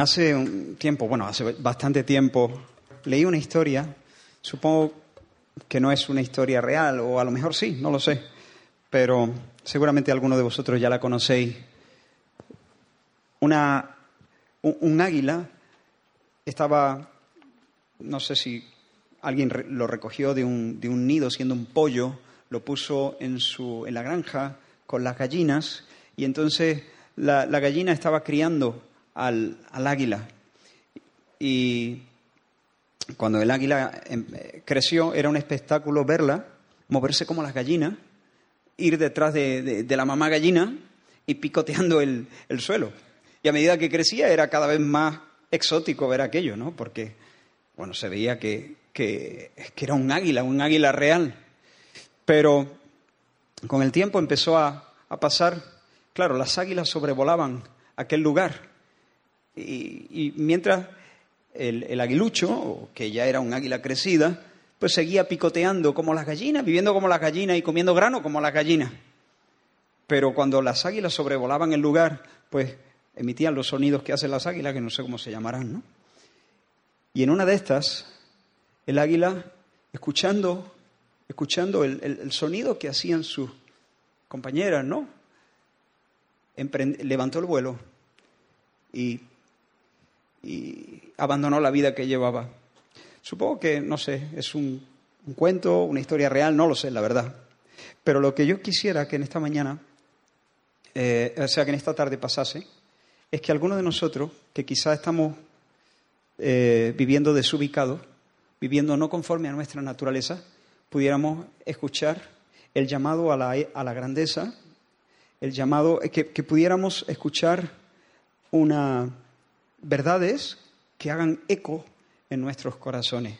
hace un tiempo, bueno, hace bastante tiempo, leí una historia, supongo que no es una historia real, o a lo mejor sí, no lo sé, pero seguramente alguno de vosotros ya la conocéis. Un, águila estaba, no sé si alguien lo recogió de un, de un nido siendo un pollo, lo puso en, su, en la granja con las gallinas y entonces la, gallina estaba criando al, águila. Y cuando el águila em, creció era un espectáculo verla moverse como las gallinas, ir detrás de, la mamá gallina y picoteando el, suelo. Y a medida que crecía era cada vez más exótico ver aquello, ¿no? Porque, bueno, se veía que, que, que era un águila, un águila real. Pero con el tiempo empezó a, pasar, claro, las águilas sobrevolaban aquel lugar. Y, mientras el, aguilucho, que ya era un águila crecida, pues seguía picoteando como las gallinas, viviendo como las gallinas y comiendo grano como las gallinas. Pero cuando las águilas sobrevolaban el lugar, pues emitían los sonidos que hacen las águilas, que no sé cómo se llamarán, ¿no? Y en una de estas, el águila, escuchando escuchando el, sonido que hacían sus compañeras, ¿no? levantó el vuelo y, abandonó la vida que llevaba. Supongo que, no sé, es un, cuento, una historia real, no lo sé, la verdad. Pero lo que yo quisiera que en esta mañana, eh, o sea, que en esta tarde pasase, es que algunos de nosotros, que quizás estamos eh, viviendo desubicados, viviendo no conforme a nuestra naturaleza, pudiéramos escuchar el llamado a la, a la grandeza, el llamado, que, que pudiéramos escuchar una, verdades que hagan eco en nuestros corazones.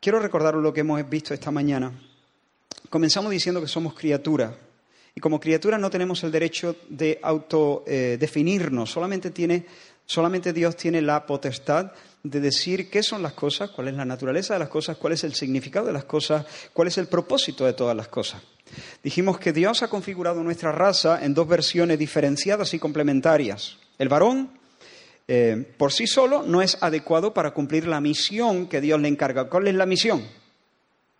Quiero recordar lo que hemos visto esta mañana. Comenzamos diciendo que somos criaturas y como criaturas no tenemos el derecho de autodefinirnos, eh, solamente, tiene, solamente Dios tiene la potestad de decir qué son las cosas, cuál es la naturaleza de las cosas, cuál es el significado de las cosas, cuál es el propósito de todas las cosas. Dijimos que Dios ha configurado nuestra raza en dos versiones diferenciadas y complementarias. El varón, eh, por sí solo, no es adecuado para cumplir la misión que Dios le encarga. ¿Cuál es la misión?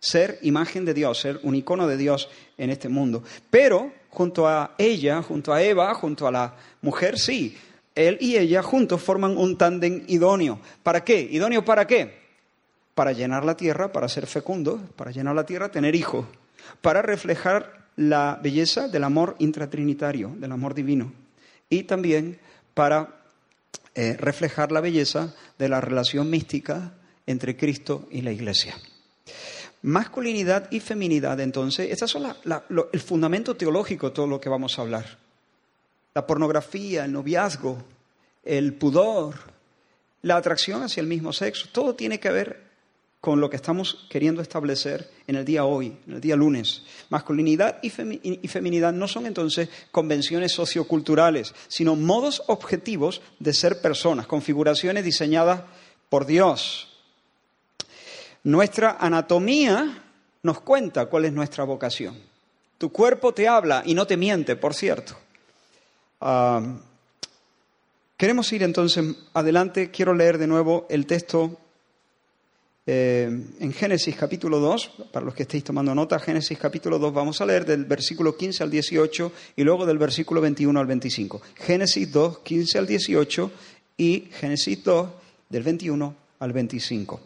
Ser imagen de Dios, ser un icono de Dios en este mundo. Pero junto a ella, junto a Eva, junto a la mujer, sí, él y ella juntos forman un tándem idóneo. ¿Para qué? ¿Idóneo para qué? Para llenar la tierra, para ser fecundo, para llenar la tierra, tener hijos, para reflejar la belleza del amor intratrinitario, del amor divino, y también para eh, reflejar la belleza de la relación mística entre Cristo y la Iglesia. Masculinidad y feminidad, entonces, estas son el fundamento teológico de todo lo que vamos a hablar la pornografía, el noviazgo, el pudor, la atracción hacia el mismo sexo, todo tiene que ver con lo que estamos queriendo establecer en el día hoy, en el día lunes. Masculinidad y, feminidad no son entonces convenciones socioculturales, sino modos objetivos de ser personas, configuraciones diseñadas por Dios. Nuestra anatomía nos cuenta cuál es nuestra vocación. Tu cuerpo te habla y no te miente, por cierto queremos ir entonces adelante. Quiero leer de nuevo el texto eh, en Génesis capítulo 2, para los que estéis tomando nota, Génesis capítulo 2, vamos a leer del versículo 15 al 18 y luego del versículo 21 al 25. Génesis 2, 15 al 18 y Génesis 2, del 21 al 25.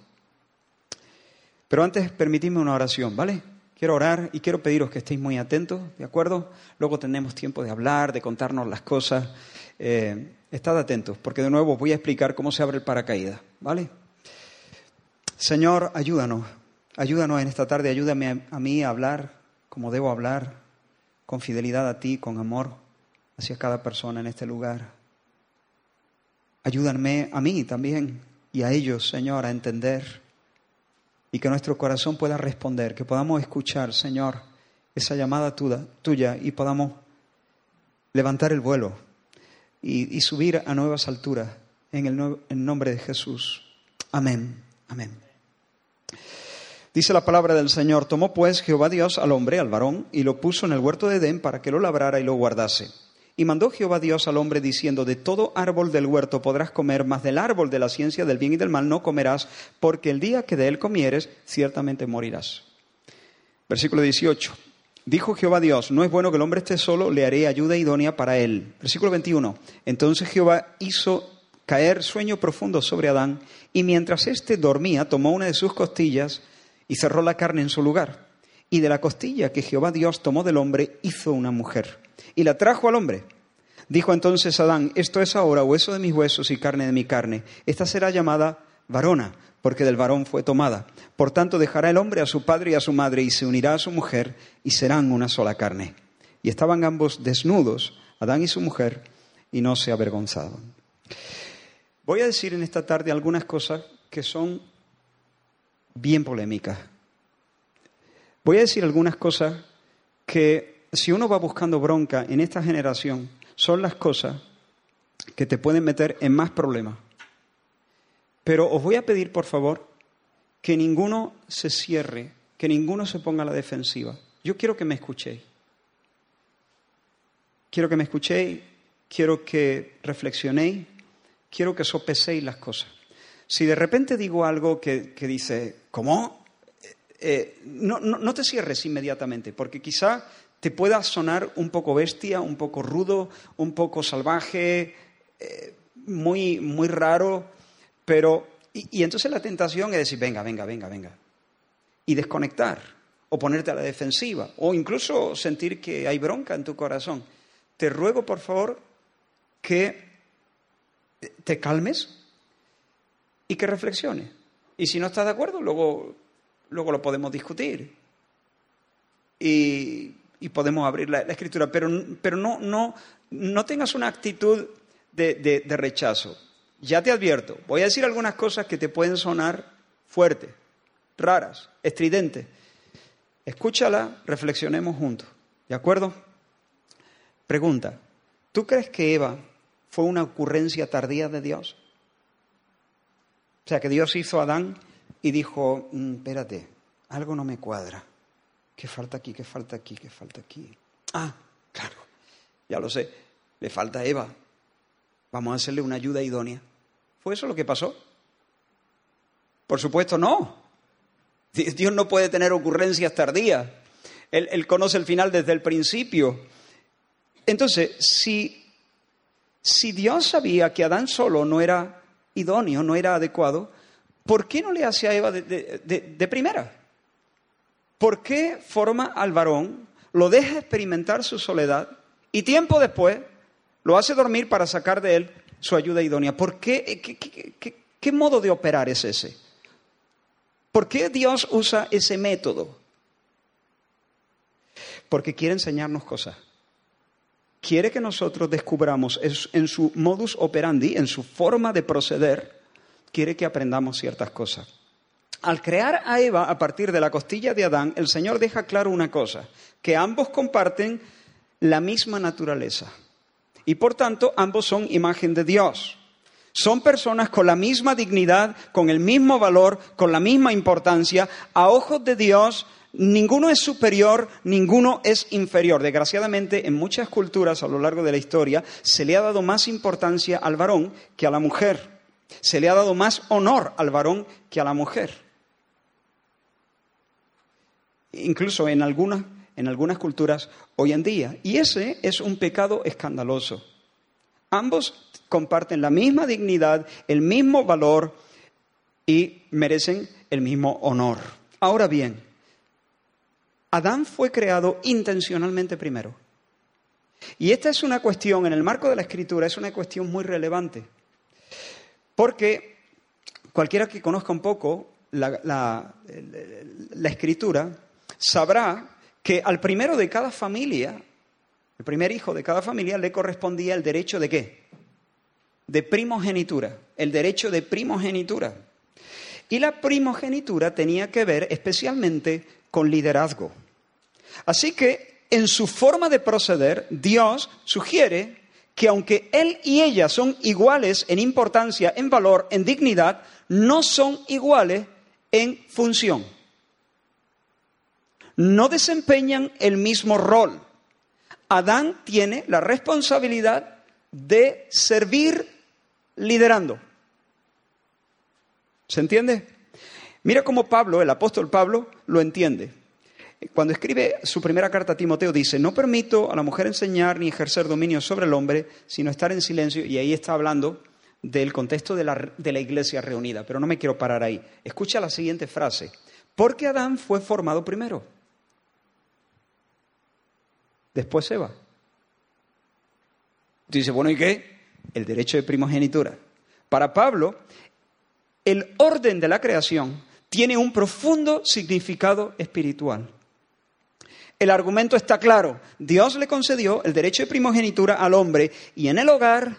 Pero antes, permitidme una oración, ¿vale? Quiero orar y quiero pediros que estéis muy atentos, ¿de acuerdo? Luego tenemos tiempo de hablar, de contarnos las cosas. Eh, estad atentos, porque de nuevo voy a explicar cómo se abre el paracaídas, ¿vale? Señor, ayúdanos, ayúdanos en esta tarde, ayúdame a, mí a hablar como debo hablar, con fidelidad a ti, con amor hacia cada persona en este lugar. Ayúdame a mí también y a ellos, Señor, a entender y que nuestro corazón pueda responder, que podamos escuchar, Señor, esa llamada tuya y podamos levantar el vuelo y, subir a nuevas alturas en el en nombre de Jesús. Amén. Amén. Dice la palabra del Señor, tomó pues Jehová Dios al hombre, al varón, y lo puso en el huerto de Edén para que lo labrara y lo guardase. Y mandó Jehová Dios al hombre diciendo, de todo árbol del huerto podrás comer, mas del árbol de la ciencia del bien y del mal no comerás, porque el día que de él comieres, ciertamente morirás. Versículo 18. Dijo Jehová Dios, no es bueno que el hombre esté solo, le haré ayuda idónea para él. Versículo 21. Entonces Jehová hizo caer sueño profundo sobre Adán, y mientras éste dormía, tomó una de sus costillas y cerró la carne en su lugar. Y de la costilla que Jehová Dios tomó del hombre, hizo una mujer y la trajo al hombre. Dijo entonces Adán, esto es ahora hueso de mis huesos y carne de mi carne. Esta será llamada varona, porque del varón fue tomada. Por tanto, dejará el hombre a su padre y a su madre y se unirá a su mujer y serán una sola carne. Y estaban ambos desnudos, Adán y su mujer, y no se avergonzaban. Voy a decir en esta tarde algunas cosas que son bien polémicas. Voy a decir algunas cosas que si uno va buscando bronca en esta generación, son las cosas que te pueden meter en más problemas. Pero os voy a pedir, por favor, que ninguno se cierre, que ninguno se ponga a la defensiva. Yo quiero que me escuchéis. Quiero que me escuchéis, quiero que reflexionéis, quiero que sopeséis las cosas. Si de repente digo algo que, dice, ¿cómo? Eh, no, no, te cierres inmediatamente, porque quizá te pueda sonar un poco bestia, un poco rudo, un poco salvaje, eh, muy, muy raro, pero... Y, entonces la tentación es decir, venga, venga, venga, venga. Y desconectar, o ponerte a la defensiva, o incluso sentir que hay bronca en tu corazón. Te ruego, por favor, que te calmes y que reflexiones. Y si no estás de acuerdo, luego, luego lo podemos discutir. Y y podemos abrir la, escritura, pero, pero no, no, no tengas una actitud de, rechazo. Ya te advierto, voy a decir algunas cosas que te pueden sonar fuertes, raras, estridentes. Escúchala, reflexionemos juntos. ¿De acuerdo? Pregunta, ¿tú crees que Eva fue una ocurrencia tardía de Dios? O sea, que Dios hizo a Adán y dijo, mm, espérate, algo no me cuadra. ¿Qué falta aquí? ¿Qué falta aquí? ¿Qué falta aquí? Ah, claro, ya lo sé, le falta Eva. Vamos a hacerle una ayuda idónea. ¿Fue eso lo que pasó? Por supuesto, no. Dios no puede tener ocurrencias tardías. Él, él conoce el final desde el principio. Entonces, si, si Dios sabía que Adán solo no era idóneo, no era adecuado, ¿por qué no le hace a Eva de, de primera? ¿por qué forma al varón, lo deja experimentar su soledad y tiempo después lo hace dormir para sacar de él su ayuda idónea? ¿Por qué, qué, modo de operar es ese? ¿Por qué Dios usa ese método? Porque quiere enseñarnos cosas. Quiere que nosotros descubramos en su modus operandi, en su forma de proceder, quiere que aprendamos ciertas cosas. Al crear a Eva a partir de la costilla de Adán, el Señor deja claro una cosa, que ambos comparten la misma naturaleza. Y por tanto, ambos son imagen de Dios. Son personas con la misma dignidad, con el mismo valor, con la misma importancia. A ojos de Dios, ninguno es superior, ninguno es inferior. Desgraciadamente, en muchas culturas a lo largo de la historia, se le ha dado más importancia al varón que a la mujer. Se le ha dado más honor al varón que a la mujer incluso en algunas, en algunas culturas hoy en día. Y ese es un pecado escandaloso. Ambos comparten la misma dignidad, el mismo valor y merecen el mismo honor. Ahora bien, Adán fue creado intencionalmente primero. Y esta es una cuestión, en el marco de la escritura, es una cuestión muy relevante. Porque cualquiera que conozca un poco la, la escritura sabrá que al primero de cada familia, el primer hijo de cada familia, le correspondía el derecho de qué? De primogenitura, el derecho de primogenitura. Y la primogenitura tenía que ver especialmente con liderazgo. Así que en su forma de proceder, Dios sugiere que aunque él y ella son iguales en importancia, en valor, en dignidad, no son iguales en función no desempeñan el mismo rol. Adán tiene la responsabilidad de servir liderando. ¿Se entiende? Mira cómo Pablo, el apóstol Pablo, lo entiende. Cuando escribe su primera carta a Timoteo dice, no permito a la mujer enseñar ni ejercer dominio sobre el hombre, sino estar en silencio. Y ahí está hablando del contexto de la, de la iglesia reunida. Pero no me quiero parar ahí. Escucha la siguiente frase. Porque Adán fue formado primero. Después Eva. Dice, bueno, ¿y qué? El derecho de primogenitura. Para Pablo, el orden de la creación tiene un profundo significado espiritual. El argumento está claro. Dios le concedió el derecho de primogenitura al hombre y en el hogar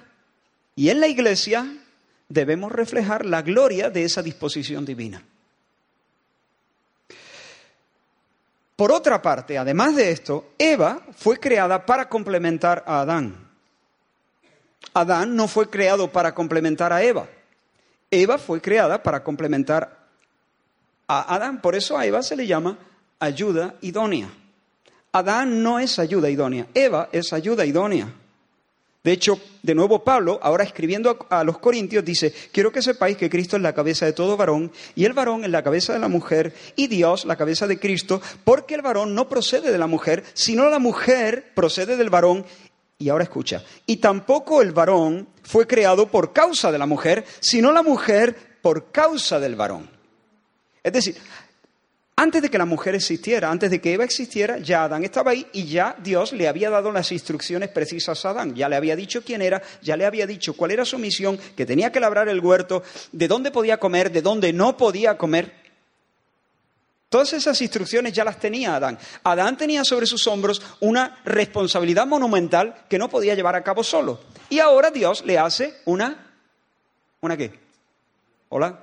y en la iglesia debemos reflejar la gloria de esa disposición divina. Por otra parte, además de esto, Eva fue creada para complementar a Adán. Adán no fue creado para complementar a Eva. Eva fue creada para complementar a Adán. Por eso a Eva se le llama ayuda idónea. Adán no es ayuda idónea, Eva es ayuda idónea. De hecho, de nuevo Pablo, ahora escribiendo a, los Corintios, dice, quiero que sepáis que Cristo es la cabeza de todo varón y el varón es la cabeza de la mujer y Dios la cabeza de Cristo, porque el varón no procede de la mujer, sino la mujer procede del varón. Y ahora escucha, y tampoco el varón fue creado por causa de la mujer, sino la mujer por causa del varón. Es decir, antes de que la mujer existiera, antes de que Eva existiera, ya Adán estaba ahí y ya Dios le había dado las instrucciones precisas a Adán. Ya le había dicho quién era, ya le había dicho cuál era su misión, que tenía que labrar el huerto, de dónde podía comer, de dónde no podía comer. Todas esas instrucciones ya las tenía Adán. Adán tenía sobre sus hombros una responsabilidad monumental que no podía llevar a cabo solo. Y ahora Dios le hace una... ¿Una qué? ¿Hola?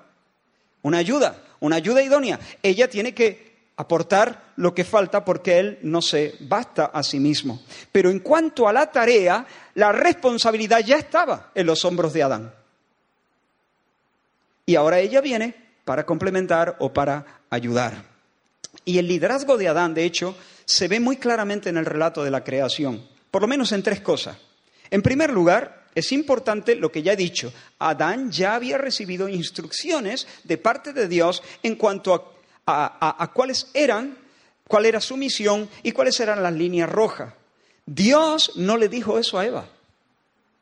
Una ayuda, una ayuda idónea. Ella tiene que aportar lo que falta porque él no se basta a sí mismo. Pero en cuanto a la tarea, la responsabilidad ya estaba en los hombros de Adán. Y ahora ella viene para complementar o para ayudar. Y el liderazgo de Adán, de hecho, se ve muy claramente en el relato de la creación, por lo menos en tres cosas. En primer lugar, es importante lo que ya he dicho. Adán ya había recibido instrucciones de parte de Dios en cuanto a, cuáles eran, cuál era su misión y cuáles eran las líneas rojas. Dios no le dijo eso a Eva.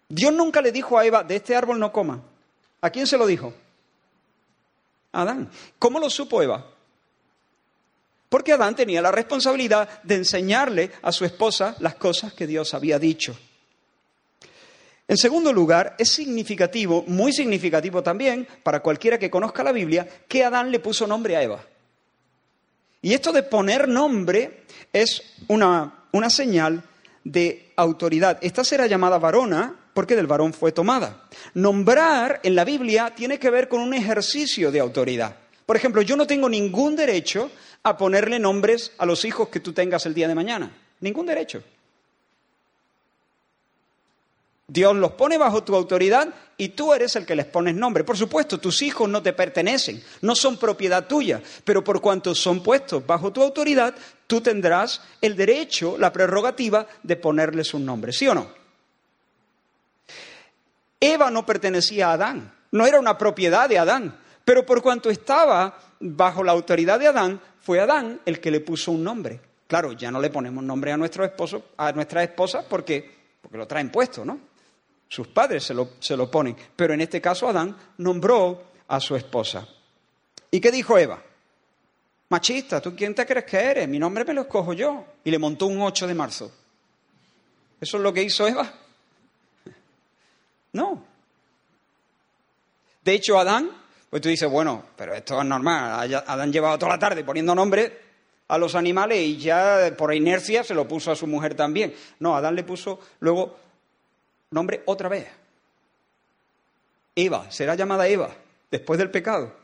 Dios nunca le dijo a Eva, de este árbol no coma. ¿A quién se lo dijo? Adán. ¿Cómo lo supo Eva? Porque Adán tenía la responsabilidad de enseñarle a su esposa las cosas que Dios había dicho. En segundo lugar, es significativo, muy significativo también, para cualquiera que conozca la Biblia, que Adán le puso nombre a Eva. Y esto de poner nombre es una, una señal de autoridad. Esta será llamada varona porque del varón fue tomada. Nombrar en la Biblia tiene que ver con un ejercicio de autoridad. Por ejemplo, yo no tengo ningún derecho a ponerle nombres a los hijos que tú tengas el día de mañana. Ningún derecho. Dios los pone bajo tu autoridad y tú eres el que les pones nombre. Por supuesto, tus hijos no te pertenecen, no son propiedad tuya, pero por cuanto son puestos bajo tu autoridad, tú tendrás el derecho, la prerrogativa de ponerles un nombre, ¿sí o no? Eva no pertenecía a Adán, no era una propiedad de Adán, pero por cuanto estaba bajo la autoridad de Adán, fue Adán el que le puso un nombre. Claro, ya no le ponemos nombre a nuestro esposo, a nuestra esposa porque, porque lo traen puesto, ¿no? Sus padres se lo, se lo ponen. Pero en este caso Adán nombró a su esposa. ¿Y qué dijo Eva? Machista, ¿tú quién te crees que eres? Mi nombre me lo escojo yo. Y le montó un 8 de marzo. ¿Eso es lo que hizo Eva? No. De hecho, Adán, pues tú dices, bueno, pero esto es normal. Adán llevaba toda la tarde poniendo nombre a los animales y ya por inercia se lo puso a su mujer también. No, Adán le puso luego nombre otra vez. Eva, será llamada Eva después del pecado,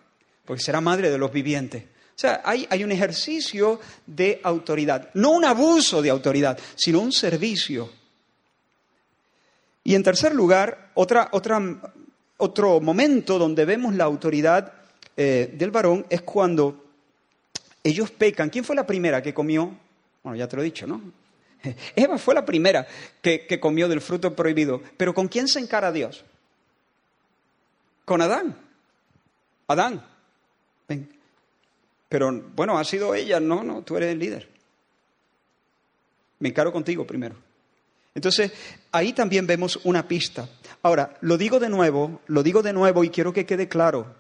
porque será madre de los vivientes. O sea, hay, hay, un ejercicio de autoridad, no un abuso de autoridad, sino un servicio. Y en tercer lugar, otra, otra, otro momento donde vemos la autoridad eh, del varón es cuando ellos pecan. ¿Quién fue la primera que comió? Bueno, ya te lo he dicho, ¿no? Eva fue la primera que, que comió del fruto prohibido. Pero ¿con quién se encara Dios? Con Adán. Adán, ven. Pero bueno, ha sido ella, no, no, tú eres el líder. Me encaro contigo primero. Entonces, ahí también vemos una pista. Ahora, lo digo de nuevo, lo digo de nuevo y quiero que quede claro.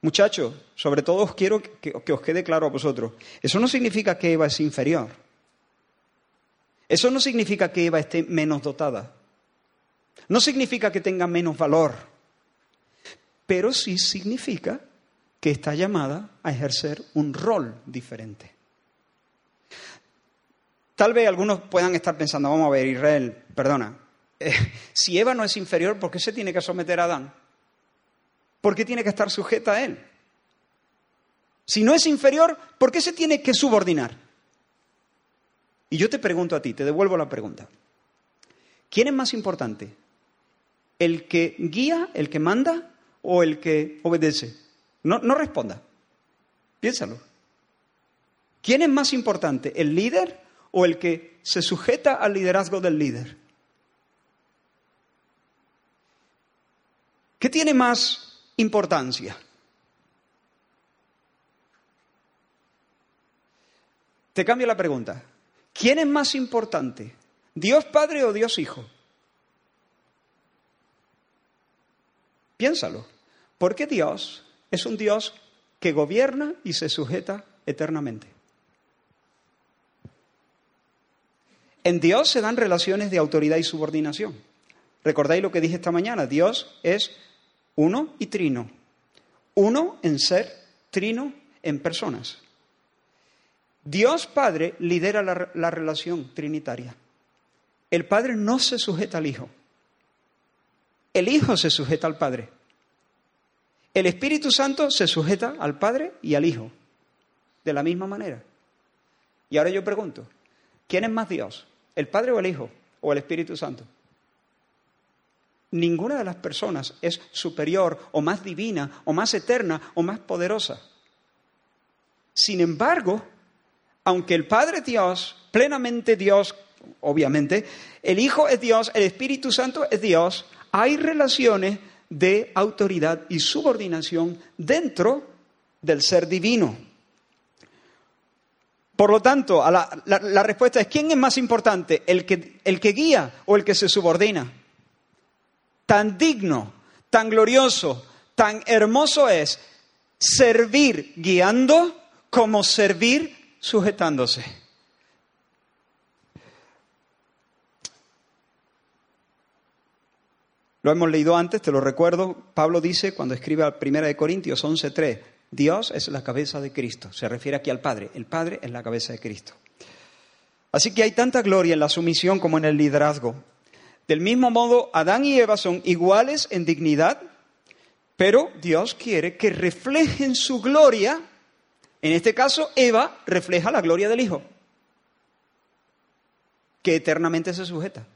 Muchachos, sobre todo os quiero que, que os quede claro a vosotros. Eso no significa que Eva es inferior. Eso no significa que Eva esté menos dotada. No significa que tenga menos valor. Pero sí significa que está llamada a ejercer un rol diferente. Tal vez algunos puedan estar pensando, vamos a ver, Israel, perdona, eh, si Eva no es inferior, ¿por qué se tiene que someter a Adán? ¿Por qué tiene que estar sujeta a él? Si no es inferior, ¿por qué se tiene que subordinar? Y yo te pregunto a ti, te devuelvo la pregunta. ¿Quién es más importante? ¿El que guía, el que manda o el que obedece? No, no responda. Piénsalo. ¿Quién es más importante, el líder o el que se sujeta al liderazgo del líder? ¿Qué tiene más importancia? Te cambio la pregunta. ¿Quién es más importante? ¿Dios Padre o Dios Hijo? Piénsalo. Porque Dios es un Dios que gobierna y se sujeta eternamente. En Dios se dan relaciones de autoridad y subordinación. ¿Recordáis lo que dije esta mañana? Dios es uno y trino. Uno en ser, trino en personas. Dios Padre lidera la, la, relación trinitaria. El Padre no se sujeta al Hijo. El Hijo se sujeta al Padre. El Espíritu Santo se sujeta al Padre y al Hijo, de la misma manera. Y ahora yo pregunto, ¿quién es más Dios? ¿El Padre o el Hijo? ¿O el Espíritu Santo? Ninguna de las personas es superior o más divina o más eterna o más poderosa. Sin embargo, aunque el Padre Dios, plenamente Dios, obviamente, el Hijo es Dios, el Espíritu Santo es Dios, hay relaciones de autoridad y subordinación dentro del ser divino. Por lo tanto, la, la, la, respuesta es, ¿quién es más importante? ¿El que, ¿El que guía o el que se subordina? Tan digno, tan glorioso, tan hermoso es servir guiando como servir sujetándose. Lo hemos leído antes, te lo recuerdo. Pablo dice cuando escribe a 1 Corintios 11:3, Dios es la cabeza de Cristo. Se refiere aquí al Padre. El Padre es la cabeza de Cristo. Así que hay tanta gloria en la sumisión como en el liderazgo. Del mismo modo, Adán y Eva son iguales en dignidad, pero Dios quiere que reflejen su gloria. En este caso, Eva refleja la gloria del Hijo, que eternamente se sujeta.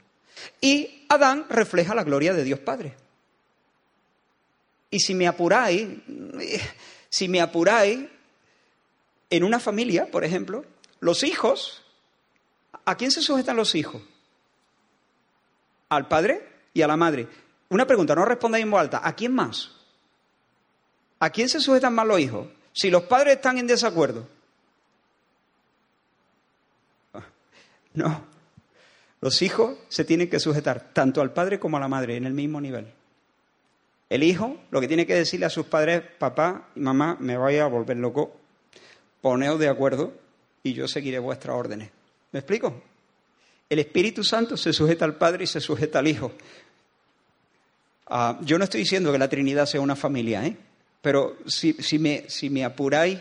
Y Adán refleja la gloria de Dios Padre. Y si me apuráis, si me apuráis, en una familia, por ejemplo, los hijos, ¿a quién se sujetan los hijos? Al padre y a la madre. Una pregunta, no respondáis en voz alta. ¿A quién más? ¿A quién se sujetan más los hijos? Si los padres están en desacuerdo. No, los hijos se tienen que sujetar tanto al padre como a la madre en el mismo nivel. El hijo lo que tiene que decirle a sus padres, papá y mamá, me voy a volver loco, poneos de acuerdo y yo seguiré vuestras órdenes. ¿Me explico? El Espíritu Santo se sujeta al Padre y se sujeta al Hijo. Uh, yo no estoy diciendo que la Trinidad sea una familia, ¿eh? Pero si, si, me, si me, apuráis,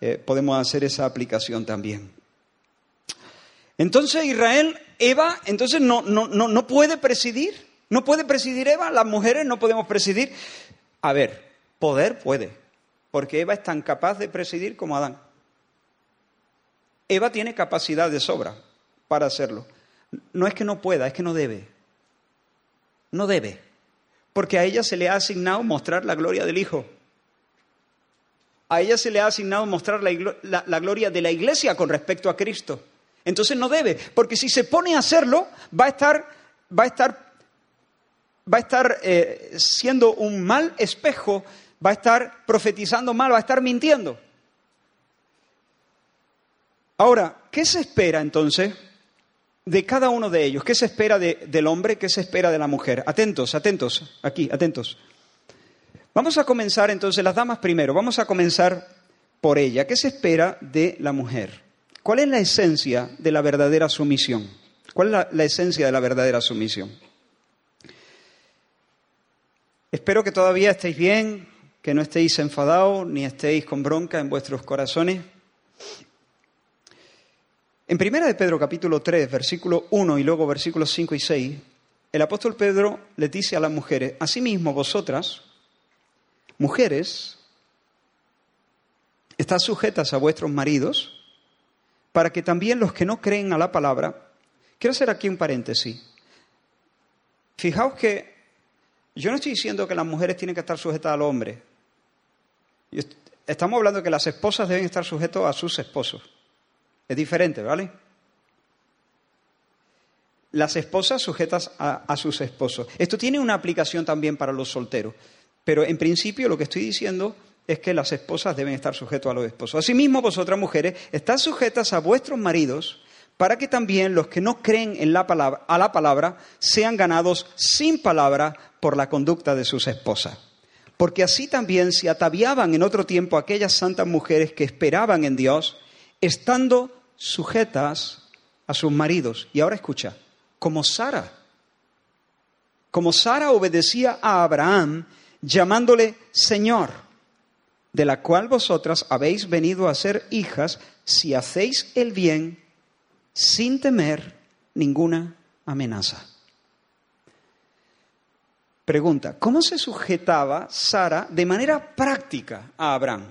eh, podemos hacer esa aplicación también. Entonces Israel Eva entonces no, no, no, no puede presidir. No puede presidir Eva, las mujeres no podemos presidir. A ver, poder puede, porque Eva es tan capaz de presidir como Adán. Eva tiene capacidad de sobra para hacerlo. No es que no pueda, es que no debe. No debe, porque a ella se le ha asignado mostrar la gloria del Hijo. A ella se le ha asignado mostrar la, gloria de la iglesia con respecto a Cristo. Entonces no debe, porque si se pone a hacerlo, va a estar, va a estar, va a estar eh, siendo un mal espejo, va a estar profetizando mal, va a estar mintiendo. Ahora, ¿qué se espera entonces de cada uno de ellos? ¿Qué se espera del hombre? ¿Qué se espera de la mujer? Atentos, atentos, aquí, atentos. Vamos a comenzar entonces, las damas primero, vamos a comenzar por ella. ¿Qué se espera de la mujer? ¿Cuál es la esencia de la verdadera sumisión? ¿Cuál es la, esencia de la verdadera sumisión? Espero que todavía estéis bien, que no estéis enfadados ni estéis con bronca en vuestros corazones. En primera de Pedro capítulo 3, versículo 1 y luego versículos 5 y 6, el apóstol Pedro le dice a las mujeres, asimismo vosotras, mujeres, estad sujetas a vuestros maridos, para que también los que no creen a la palabra, quiero hacer aquí un paréntesis. Fijaos que yo no estoy diciendo que las mujeres tienen que estar sujetas al hombre. Estamos hablando que las esposas deben estar sujetas a sus esposos. Es diferente, ¿vale? Las esposas sujetas a, sus esposos. Esto tiene una aplicación también para los solteros, pero en principio lo que estoy diciendo es que las esposas deben estar sujetas a los esposos. Asimismo, vosotras mujeres, estad sujetas a vuestros maridos para que también los que no creen en la palabra, a la palabra sean ganados sin palabra por la conducta de sus esposas. Porque así también se ataviaban en otro tiempo aquellas santas mujeres que esperaban en Dios, estando sujetas a sus maridos. Y ahora escucha, como Sara. Como Sara obedecía a Abraham llamándole Señor, de la cual vosotras habéis venido a ser hijas si hacéis el bien sin temer ninguna amenaza. Pregunta, ¿cómo se sujetaba Sara de manera práctica a Abraham?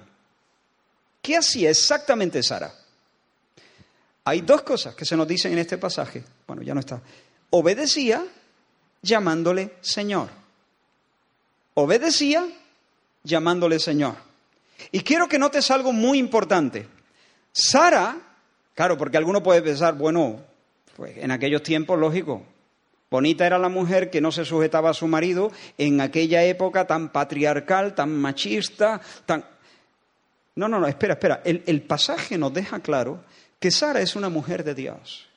¿Qué hacía exactamente Sara? Hay dos cosas que se nos dicen en este pasaje. Bueno, ya no está. Obedecía llamándole Señor. Obedecía llamándole Señor. Y quiero que notes algo muy importante. Sara, claro, porque alguno puede pensar, bueno, pues en aquellos tiempos, lógico, bonita era la mujer que no se sujetaba a su marido en aquella época tan patriarcal, tan machista, tan... No, no, no, espera, espera. El, el pasaje nos deja claro que Sara es una mujer de Dios,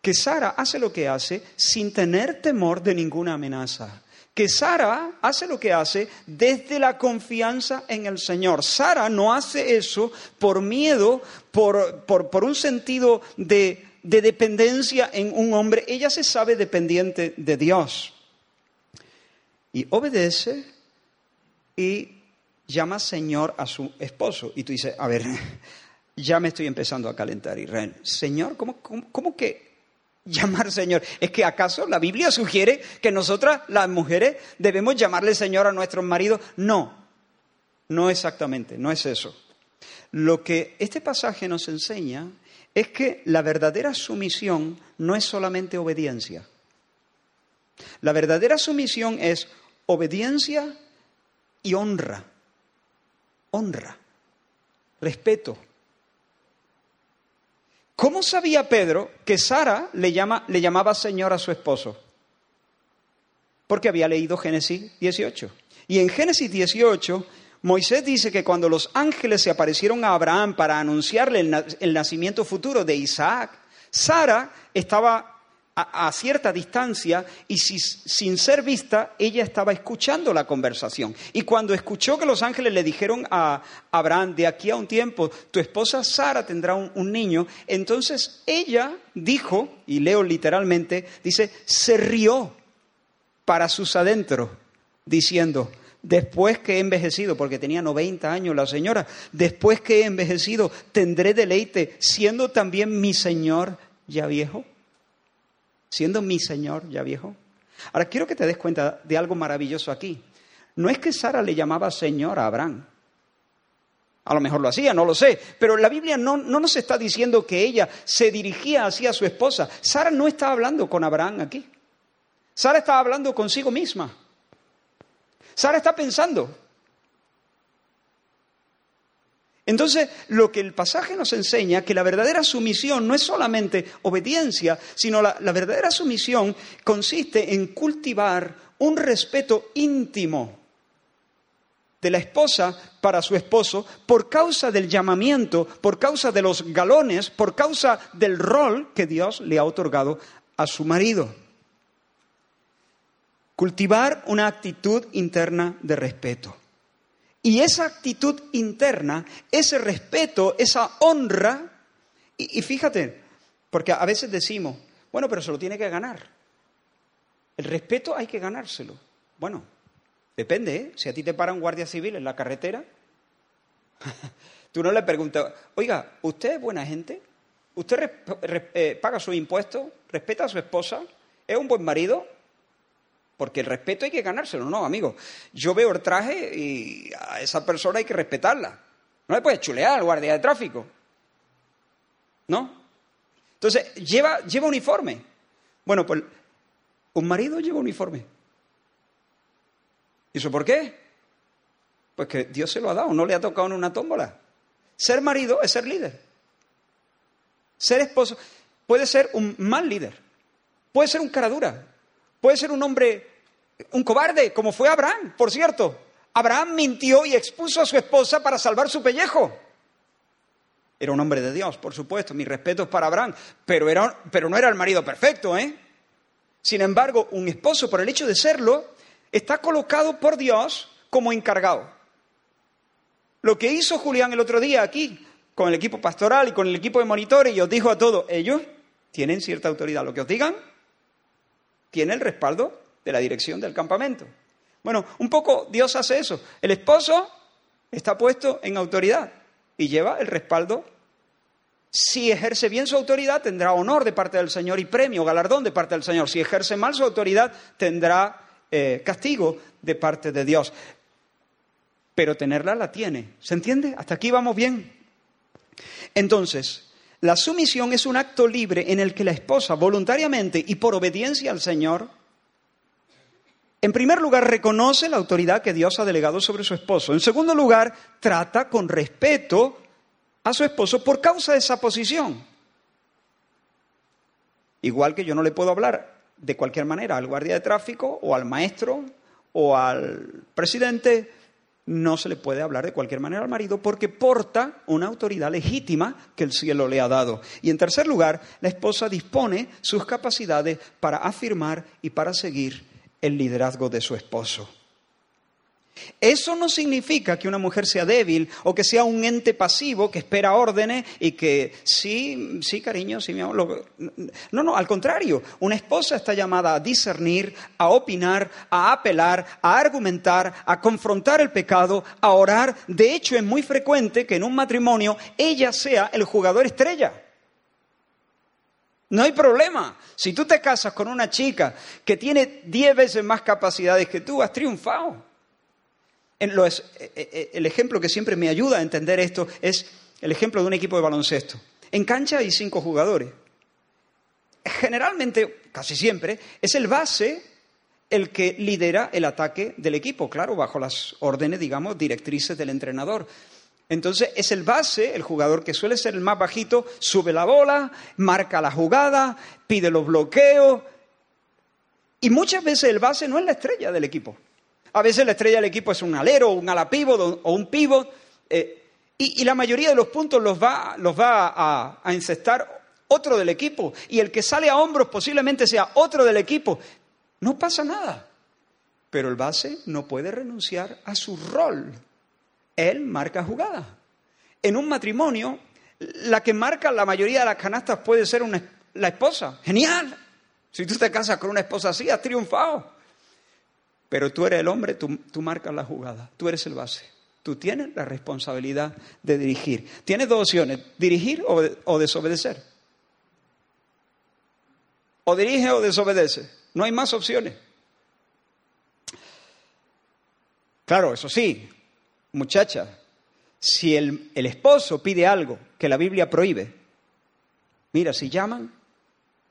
que Sara hace lo que hace sin tener temor de ninguna amenaza, que Sara hace lo que hace desde la confianza en el Señor. Sara no hace eso por miedo, por, por, un sentido de, de dependencia en un hombre, ella se sabe dependiente de Dios. Y obedece y llama Señor a su esposo. Y tú dices, a ver, ya me estoy empezando a calentar, Israel. Señor, ¿cómo, cómo, que llamar Señor? ¿Es que acaso la Biblia sugiere que nosotras, las mujeres, debemos llamarle Señor a nuestros maridos? No, no exactamente, no es eso. Lo que este pasaje nos enseña es que la verdadera sumisión no es solamente obediencia. La verdadera sumisión es obediencia y honra. Honra, respeto, ¿Cómo sabía Pedro que Sara le, llama, le llamaba Señor a su esposo? Porque había leído Génesis 18. Y en Génesis 18, Moisés dice que cuando los ángeles se aparecieron a Abraham para anunciarle el nacimiento futuro de Isaac, Sara estaba a, cierta distancia y sin ser vista, ella estaba escuchando la conversación. Y cuando escuchó que los ángeles le dijeron a Abraham, de aquí a un tiempo, tu esposa Sara tendrá un, niño, entonces ella dijo, y leo literalmente, dice, se rió para sus adentros, diciendo, después que he envejecido, porque tenía 90 años la señora, después que he envejecido, tendré deleite, siendo también mi Señor ya viejo siendo mi Señor ya viejo. Ahora quiero que te des cuenta de algo maravilloso aquí. No es que Sara le llamaba Señor a Abraham. A lo mejor lo hacía, no lo sé. Pero la Biblia no, no nos está diciendo que ella se dirigía hacia su esposa. Sara no está hablando con Abraham aquí. Sara está hablando consigo misma. Sara está pensando. Entonces, lo que el pasaje nos enseña, que la verdadera sumisión no es solamente obediencia, sino la, la verdadera sumisión consiste en cultivar un respeto íntimo de la esposa para su esposo por causa del llamamiento, por causa de los galones, por causa del rol que Dios le ha otorgado a su marido. Cultivar una actitud interna de respeto. Y esa actitud interna, ese respeto, esa honra, y, fíjate, porque a veces decimos, bueno, pero se lo tiene que ganar. El respeto hay que ganárselo. Bueno, depende, ¿eh? Si a ti te para un guardia civil en la carretera, tú no le preguntas, oiga, ¿usted es buena gente? ¿Usted eh, paga sus impuestos? ¿Respeta a su esposa? ¿Es un buen marido? Porque el respeto hay que ganárselo, no, amigo. Yo veo el traje y a esa persona hay que respetarla. No le puedes chulear al guardia de tráfico. ¿No? Entonces, lleva, lleva uniforme. Bueno, pues un marido lleva uniforme. ¿Y eso por qué? Pues que Dios se lo ha dado, no le ha tocado en una tómbola. Ser marido es ser líder. Ser esposo puede ser un mal líder, puede ser un cara dura, puede ser un hombre un cobarde, como fue Abraham, por cierto. Abraham mintió y expuso a su esposa para salvar su pellejo. Era un hombre de Dios, por supuesto, mis respetos para Abraham, pero, era, pero no era el marido perfecto, ¿eh? Sin embargo, un esposo, por el hecho de serlo, está colocado por Dios como encargado. Lo que hizo Julián el otro día aquí, con el equipo pastoral y con el equipo de monitores, y os dijo a todos, ellos tienen cierta autoridad. Lo que os digan, tiene el respaldo de la dirección del campamento. Bueno, un poco Dios hace eso. El esposo está puesto en autoridad y lleva el respaldo. Si ejerce bien su autoridad, tendrá honor de parte del Señor y premio, galardón de parte del Señor. Si ejerce mal su autoridad, tendrá eh, castigo de parte de Dios. Pero tenerla la tiene. ¿Se entiende? Hasta aquí vamos bien. Entonces, la sumisión es un acto libre en el que la esposa voluntariamente y por obediencia al Señor en primer lugar, reconoce la autoridad que Dios ha delegado sobre su esposo. En segundo lugar, trata con respeto a su esposo por causa de esa posición. Igual que yo no le puedo hablar de cualquier manera al guardia de tráfico o al maestro o al presidente, no se le puede hablar de cualquier manera al marido porque porta una autoridad legítima que el cielo le ha dado. Y en tercer lugar, la esposa dispone sus capacidades para afirmar y para seguir el liderazgo de su esposo. Eso no significa que una mujer sea débil o que sea un ente pasivo que espera órdenes y que sí, sí, cariño, sí, mi amor. No, no, al contrario, una esposa está llamada a discernir, a opinar, a apelar, a argumentar, a confrontar el pecado, a orar. De hecho, es muy frecuente que en un matrimonio ella sea el jugador estrella. No hay problema. Si tú te casas con una chica que tiene diez veces más capacidades que tú, has triunfado. Eh, eh, eh, el ejemplo que siempre me ayuda a entender esto es el ejemplo de un equipo de baloncesto. En cancha hay cinco jugadores. Generalmente, casi siempre, es el base el que lidera el ataque del equipo, claro, bajo las órdenes, digamos, directrices del entrenador. Entonces es el base, el jugador que suele ser el más bajito, sube la bola, marca la jugada, pide los bloqueos. Y muchas veces el base no es la estrella del equipo. A veces la estrella del equipo es un alero, un ala o un pívot. Eh, y, la mayoría de los puntos los va, los va a, a encestar otro del equipo. Y el que sale a hombros posiblemente sea otro del equipo. No pasa nada. Pero el base no puede renunciar a su rol él marca jugada. En un matrimonio, la que marca la mayoría de las canastas puede ser la esposa. Genial. Si tú te casas con una esposa así, has triunfado. Pero tú eres el hombre, tú, marcas la jugada, tú eres el base. Tú tienes la responsabilidad de dirigir. Tienes dos opciones, dirigir o, desobedecer. O dirige o desobedece. No hay más opciones. Claro, eso sí, muchacha, si el, esposo pide algo que la Biblia prohíbe, mira, si llaman,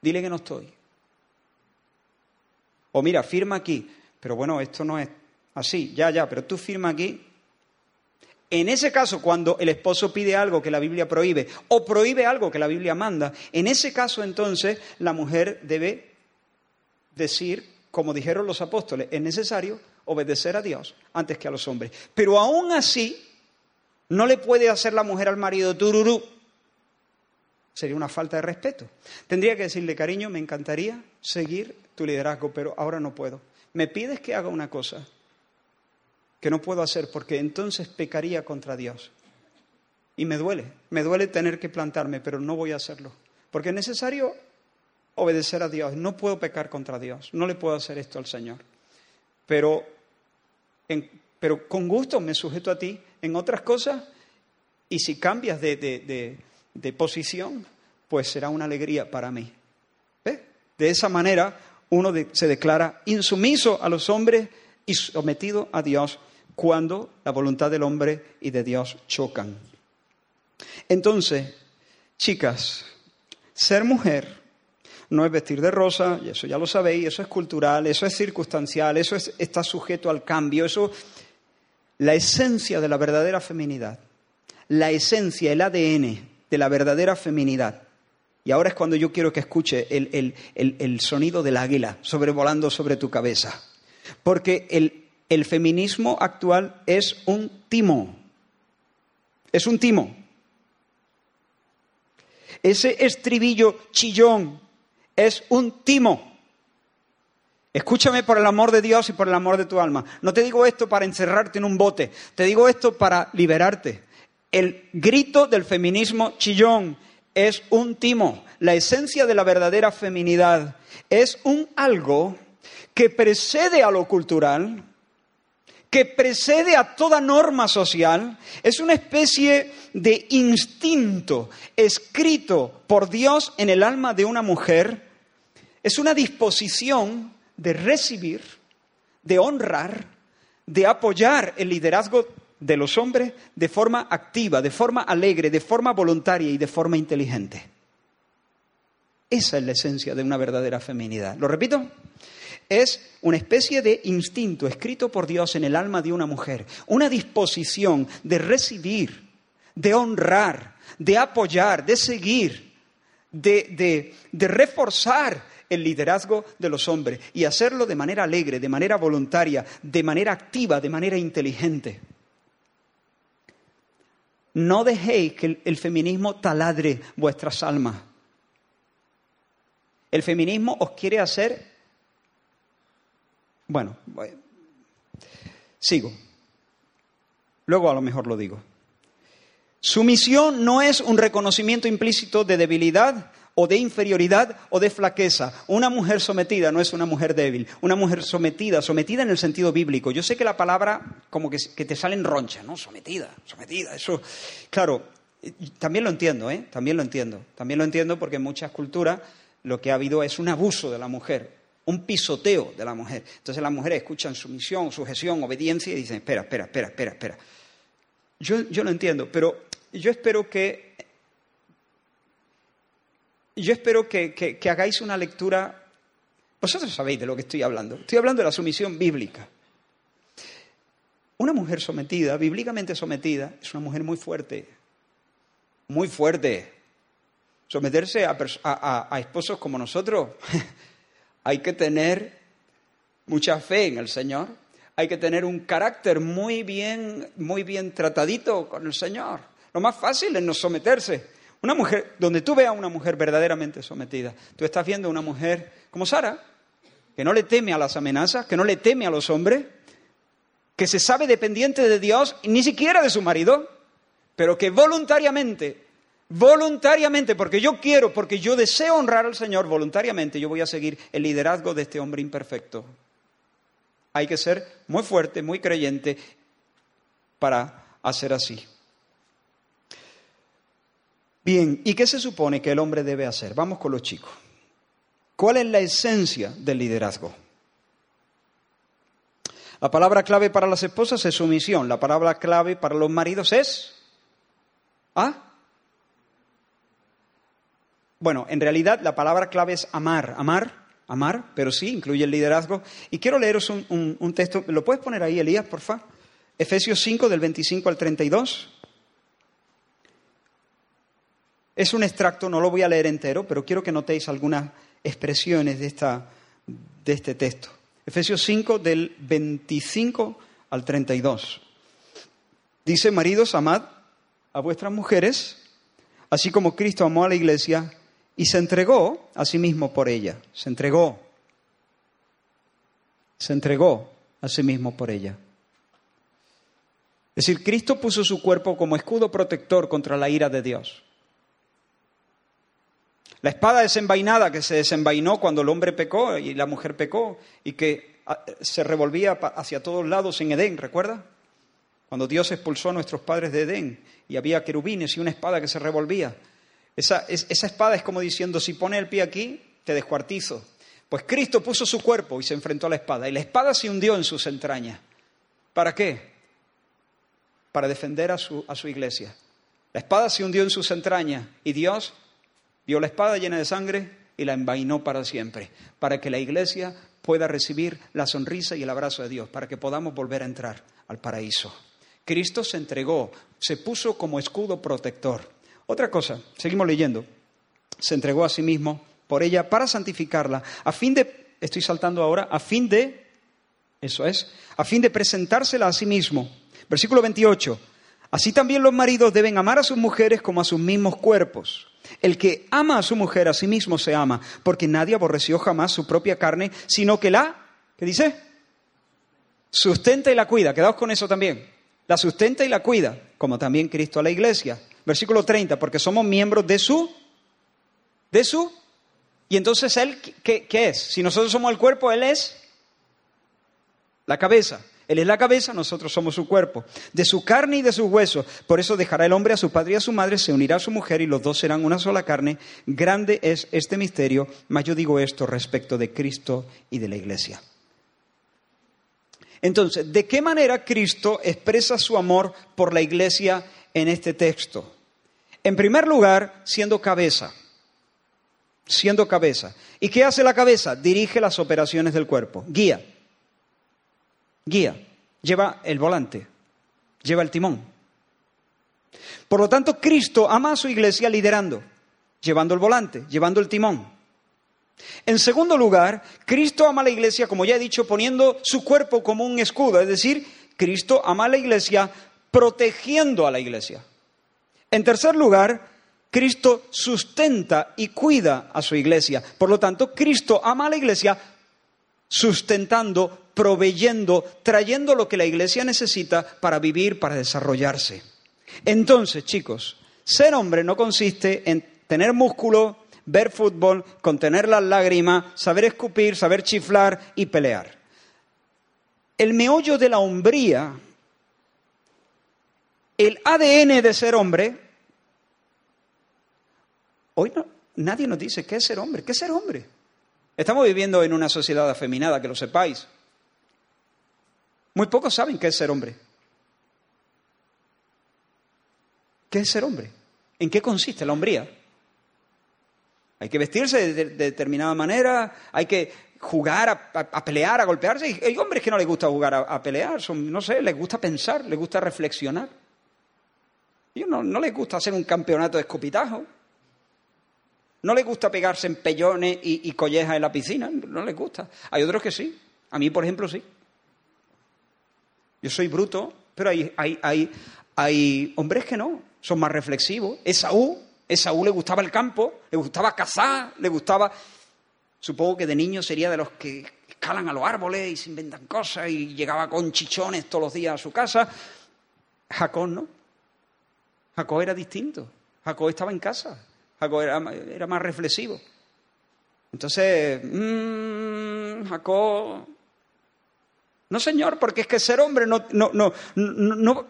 dile que no estoy. O mira, firma aquí, pero bueno, esto no es así, ya, ya, pero tú firma aquí. En ese caso, cuando el esposo pide algo que la Biblia prohíbe o prohíbe algo que la Biblia manda, en ese caso entonces la mujer debe decir, como dijeron los apóstoles, es necesario obedecer a Dios antes que a los hombres. Pero aún así, no le puede hacer la mujer al marido tururú. Sería una falta de respeto. Tendría que decirle, cariño, me encantaría seguir tu liderazgo, pero ahora no puedo. Me pides que haga una cosa que no puedo hacer porque entonces pecaría contra Dios. Y me duele, me duele tener que plantarme, pero no voy a hacerlo. Porque es necesario obedecer a Dios. No puedo pecar contra Dios. No le puedo hacer esto al Señor. Pero, pero con gusto me sujeto a ti en otras cosas y si cambias de, posición, pues será una alegría para mí. De esa manera uno se declara insumiso a los hombres y sometido a Dios cuando la voluntad del hombre y de Dios chocan. Entonces, chicas, ser mujer no es vestir de rosa, y eso ya lo sabéis, eso es cultural, eso es circunstancial, eso está sujeto al cambio, eso la esencia de la verdadera feminidad, la esencia, el ADN de la verdadera feminidad. Y ahora es cuando yo quiero que escuche el, el sonido del águila sobrevolando sobre tu cabeza. Porque el feminismo actual es un timo. Es un timo. Ese estribillo chillón es un timo. Escúchame por el amor de Dios y por el amor de tu alma. No te digo esto para encerrarte en un bote, te digo esto para liberarte. El grito del feminismo chillón es un timo. La esencia de la verdadera feminidad es un algo que precede a lo cultural, que precede a toda norma social, es una especie de instinto escrito por Dios en el alma de una mujer es una disposición de recibir, de honrar, de apoyar el liderazgo de los hombres de forma activa, de forma alegre, de forma voluntaria y de forma inteligente. Esa es la esencia de una verdadera feminidad. ¿Lo repito? Es una especie de instinto escrito por Dios en el alma de una mujer, una disposición de recibir, de honrar, de apoyar, de seguir, de, de reforzar el liderazgo de los hombres y hacerlo de manera alegre, de manera voluntaria, de manera activa, de manera inteligente. No dejéis que el feminismo taladre vuestras almas. El feminismo os quiere hacer... Bueno, sigo. Luego a lo mejor lo digo. Sumisión no es un reconocimiento implícito de debilidad o de inferioridad o de flaqueza. Una mujer sometida no es una mujer débil. Una mujer sometida, sometida en el sentido bíblico. Yo sé que la palabra como que, te sale en roncha, ¿no? Sometida, sometida. Eso, claro, también lo entiendo, ¿eh? También lo entiendo. También lo entiendo porque en muchas culturas lo que ha habido es un abuso de la mujer, un pisoteo de la mujer. Entonces las mujeres escuchan sumisión, sujeción, obediencia y dicen, espera, espera, espera, espera, espera. Yo, yo lo entiendo, pero yo espero que yo espero que, hagáis una lectura. Vosotros sabéis de lo que estoy hablando. Estoy hablando de la sumisión bíblica. Una mujer sometida, bíblicamente sometida, es una mujer muy fuerte. Muy fuerte. Someterse a, esposos como nosotros, hay que tener mucha fe en el Señor. Hay que tener un carácter muy bien, muy bien tratadito con el Señor. Lo más fácil es no someterse. Una mujer, donde tú veas a una mujer verdaderamente sometida, tú estás viendo a una mujer como Sara, que no le teme a las amenazas, que no le teme a los hombres, que se sabe dependiente de Dios, ni siquiera de su marido, pero que voluntariamente, voluntariamente, porque yo quiero, porque yo deseo honrar al Señor, voluntariamente yo voy a seguir el liderazgo de este hombre imperfecto. Hay que ser muy fuerte, muy creyente para hacer así. Bien, ¿y qué se supone que el hombre debe hacer? Vamos con los chicos. ¿Cuál es la esencia del liderazgo? La palabra clave para las esposas es sumisión. La palabra clave para los maridos es... ¿Ah? Bueno, en realidad la palabra clave es amar. Amar, amar, pero sí, incluye el liderazgo. Y quiero leeros un, texto. ¿Lo puedes poner ahí, Elías, por favor? Efesios 5 del 25 al 32. Es un extracto, no lo voy a leer entero, pero quiero que notéis algunas expresiones de, esta, de este texto. Efesios 5 del 25 al 32. Dice, maridos, amad a vuestras mujeres, así como Cristo amó a la iglesia y se entregó a sí mismo por ella. Se entregó. Se entregó a sí mismo por ella. Es decir, Cristo puso su cuerpo como escudo protector contra la ira de Dios. La espada desenvainada que se desenvainó cuando el hombre pecó y la mujer pecó y que ah, se revolvía hacia todos lados en Edén, ¿recuerda? Cuando Dios expulsó a nuestros padres de Edén y había querubines y una espada que se revolvía. Esa, esa espada es como diciendo, si pone el pie aquí, te descuartizo. Pues Cristo puso su cuerpo y se enfrentó a la espada. Y la espada se hundió en sus entrañas. ¿Para qué? Para defender a su, a su iglesia. La espada se hundió en sus entrañas y Dios Vio la espada llena de sangre y la envainó para siempre, para que la iglesia pueda recibir la sonrisa y el abrazo de Dios, para que podamos volver a entrar al paraíso. Cristo se entregó, se puso como escudo protector. Otra cosa, seguimos leyendo, se entregó a sí mismo por ella para santificarla, a fin de, estoy saltando ahora, a fin de, eso es, a fin de presentársela a sí mismo. Versículo 28, así también los maridos deben amar a sus mujeres como a sus mismos cuerpos. El que ama a su mujer a sí mismo se ama, porque nadie aborreció jamás su propia carne, sino que la, ¿qué dice? Sustenta y la cuida. Quedaos con eso también. La sustenta y la cuida, como también Cristo a la iglesia. Versículo 30, porque somos miembros de su, de su. Y entonces Él, ¿qué, qué es? Si nosotros somos el cuerpo, Él es la cabeza. Él es la cabeza, nosotros somos su cuerpo. De su carne y de sus huesos. Por eso dejará el hombre a su padre y a su madre, se unirá a su mujer y los dos serán una sola carne. Grande es este misterio, mas yo digo esto respecto de Cristo y de la iglesia. Entonces, ¿de qué manera Cristo expresa su amor por la iglesia en este texto? En primer lugar, siendo cabeza. Siendo cabeza. ¿Y qué hace la cabeza? Dirige las operaciones del cuerpo. Guía guía, lleva el volante, lleva el timón. Por lo tanto, Cristo ama a su iglesia liderando, llevando el volante, llevando el timón. En segundo lugar, Cristo ama a la iglesia, como ya he dicho, poniendo su cuerpo como un escudo, es decir, Cristo ama a la iglesia protegiendo a la iglesia. En tercer lugar, Cristo sustenta y cuida a su iglesia. Por lo tanto, Cristo ama a la iglesia sustentando, proveyendo, trayendo lo que la iglesia necesita para vivir, para desarrollarse. Entonces, chicos, ser hombre no consiste en tener músculo, ver fútbol, contener las lágrimas, saber escupir, saber chiflar y pelear. El meollo de la hombría, el ADN de ser hombre, hoy nadie nos dice qué es ser hombre, qué es ser hombre. Estamos viviendo en una sociedad afeminada, que lo sepáis. Muy pocos saben qué es ser hombre. ¿Qué es ser hombre? ¿En qué consiste la hombría? Hay que vestirse de, determinada manera, hay que jugar, a, pelear, a golpearse. Hay hombres que no les gusta jugar a, pelear, son, no sé, les gusta pensar, les gusta reflexionar. Y no, no les gusta hacer un campeonato de escupitajo. No les gusta pegarse en pellones y, collejas en la piscina, no les gusta. Hay otros que sí. A mí, por ejemplo, sí. Yo soy bruto, pero hay, hay, hay, hombres que no, son más reflexivos. Esaú, Esaú le gustaba el campo, le gustaba cazar, le gustaba... Supongo que de niño sería de los que escalan a los árboles y se inventan cosas y llegaba con chichones todos los días a su casa. Jacob no. Jacob era distinto. Jacob estaba en casa. Jacob era, más reflexivo. Entonces, mmm, Jacob, no señor, porque es que ser hombre no, no, no,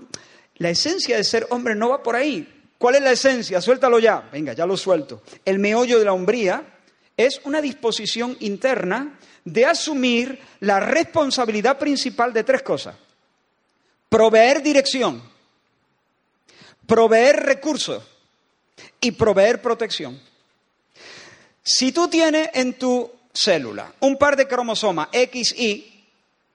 la esencia de ser hombre no va por ahí. ¿Cuál es la esencia? Suéltalo ya. Venga, ya lo suelto. El meollo de la hombría es una disposición interna de asumir la responsabilidad principal de tres cosas. Proveer dirección, proveer recursos y proveer protección. Si tú tienes en tu célula un par de cromosomas XY,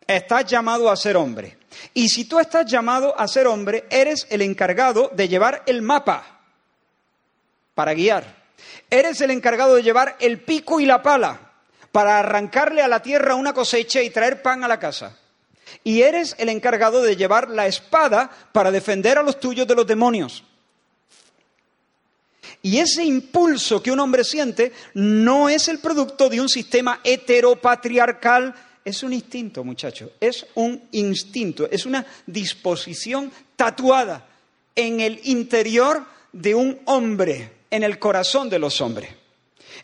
estás llamado a ser hombre. Y si tú estás llamado a ser hombre, eres el encargado de llevar el mapa para guiar. Eres el encargado de llevar el pico y la pala para arrancarle a la tierra una cosecha y traer pan a la casa. Y eres el encargado de llevar la espada para defender a los tuyos de los demonios. Y ese impulso que un hombre siente no es el producto de un sistema heteropatriarcal, es un instinto, muchachos, es un instinto, es una disposición tatuada en el interior de un hombre, en el corazón de los hombres.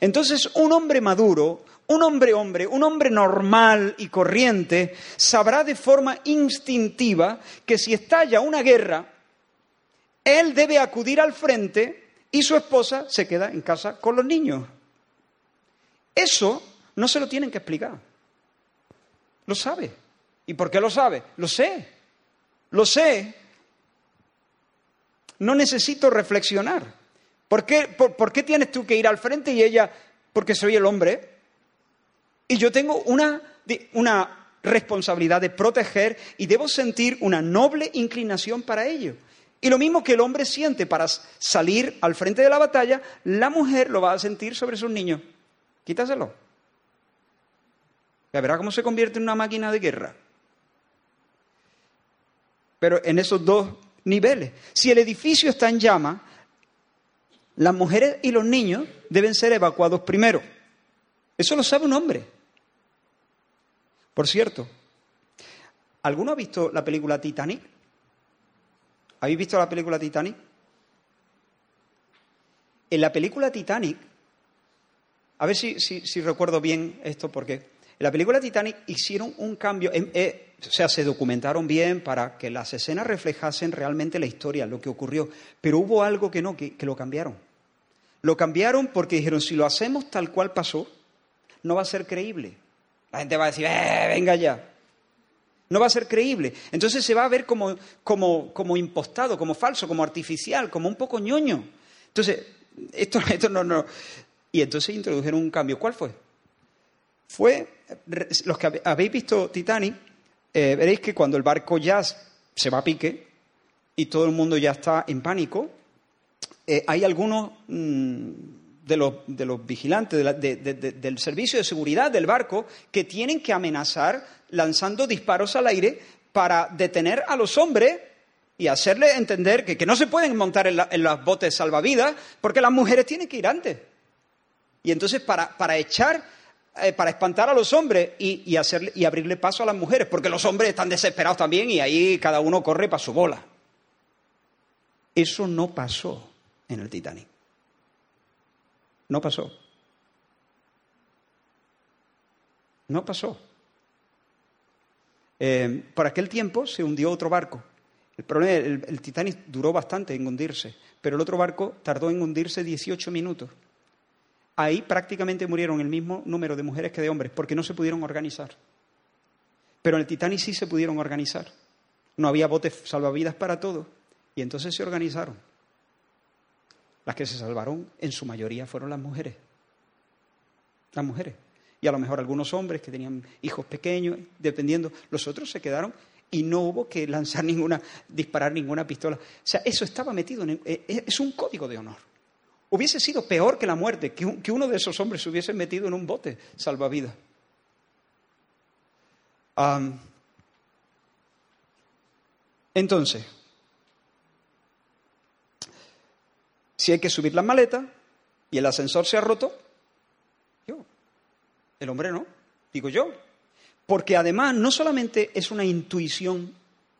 Entonces, un hombre maduro, un hombre hombre, un hombre normal y corriente, sabrá de forma instintiva que si estalla una guerra, él debe acudir al frente y su esposa se queda en casa con los niños. Eso no se lo tienen que explicar. Lo sabe. ¿Y por qué lo sabe? Lo sé. Lo sé. No necesito reflexionar. ¿Por qué, por, qué tienes tú que ir al frente y ella? Porque soy el hombre. Y yo tengo una, una responsabilidad de proteger y debo sentir una noble inclinación para ello. Y lo mismo que el hombre siente para salir al frente de la batalla, la mujer lo va a sentir sobre sus niños. Quítaselo. Ya verá cómo se convierte en una máquina de guerra. Pero en esos dos niveles. Si el edificio está en llama, las mujeres y los niños deben ser evacuados primero. Eso lo sabe un hombre. Por cierto, ¿alguno ha visto la película Titanic? ¿Habéis visto la película Titanic? En la película Titanic, a ver si, recuerdo bien esto, porque en la película Titanic hicieron un cambio, eh, o sea, se documentaron bien para que las escenas reflejasen realmente la historia, lo que ocurrió, pero hubo algo que no, que, que lo cambiaron. Lo cambiaron porque dijeron, si lo hacemos tal cual pasó, no va a ser creíble. La gente va a decir, eh, venga ya no va a ser creíble. Entonces se va a ver como, como, como impostado, como falso, como artificial, como un poco ñoño. Entonces, esto, esto no, no. Y entonces introdujeron un cambio. ¿Cuál fue? Fue, los que habéis visto Titanic, eh, veréis que cuando el barco ya se va a pique y todo el mundo ya está en pánico, eh, hay algunos mm, de, los, de, los, vigilantes del servicio de seguridad del barco que tienen que amenazar lanzando disparos al aire para detener a los hombres y hacerles entender que, no se pueden montar en, las botes salvavidas porque las mujeres tienen que ir antes. Y entonces para, para echar, eh, para espantar a los hombres y, hacerle, y abrirle paso a las mujeres, porque los hombres están desesperados también y ahí cada uno corre para su bola. Eso no pasó en el Titanic. No pasó. No pasó. Eh, por aquel tiempo se hundió otro barco. El problema, el Titanic duró bastante en hundirse, pero el otro barco tardó en hundirse 18 minutos. Ahí prácticamente murieron el mismo número de mujeres que de hombres, porque no se pudieron organizar. Pero en el Titanic sí se pudieron organizar. No había botes salvavidas para todo. Y entonces se organizaron. Las que se salvaron en su mayoría fueron las mujeres. Las mujeres y a lo mejor algunos hombres que tenían hijos pequeños, dependiendo, los otros se quedaron y no hubo que lanzar ninguna, disparar ninguna pistola. O sea, eso estaba metido en... Eh, es un código de honor. Hubiese sido peor que la muerte, que, uno de esos hombres se hubiese metido en un bote salvavidas. entonces, si hay que subir las maletas y el ascensor se ha roto, el hombre no, digo yo. Porque además no solamente es una intuición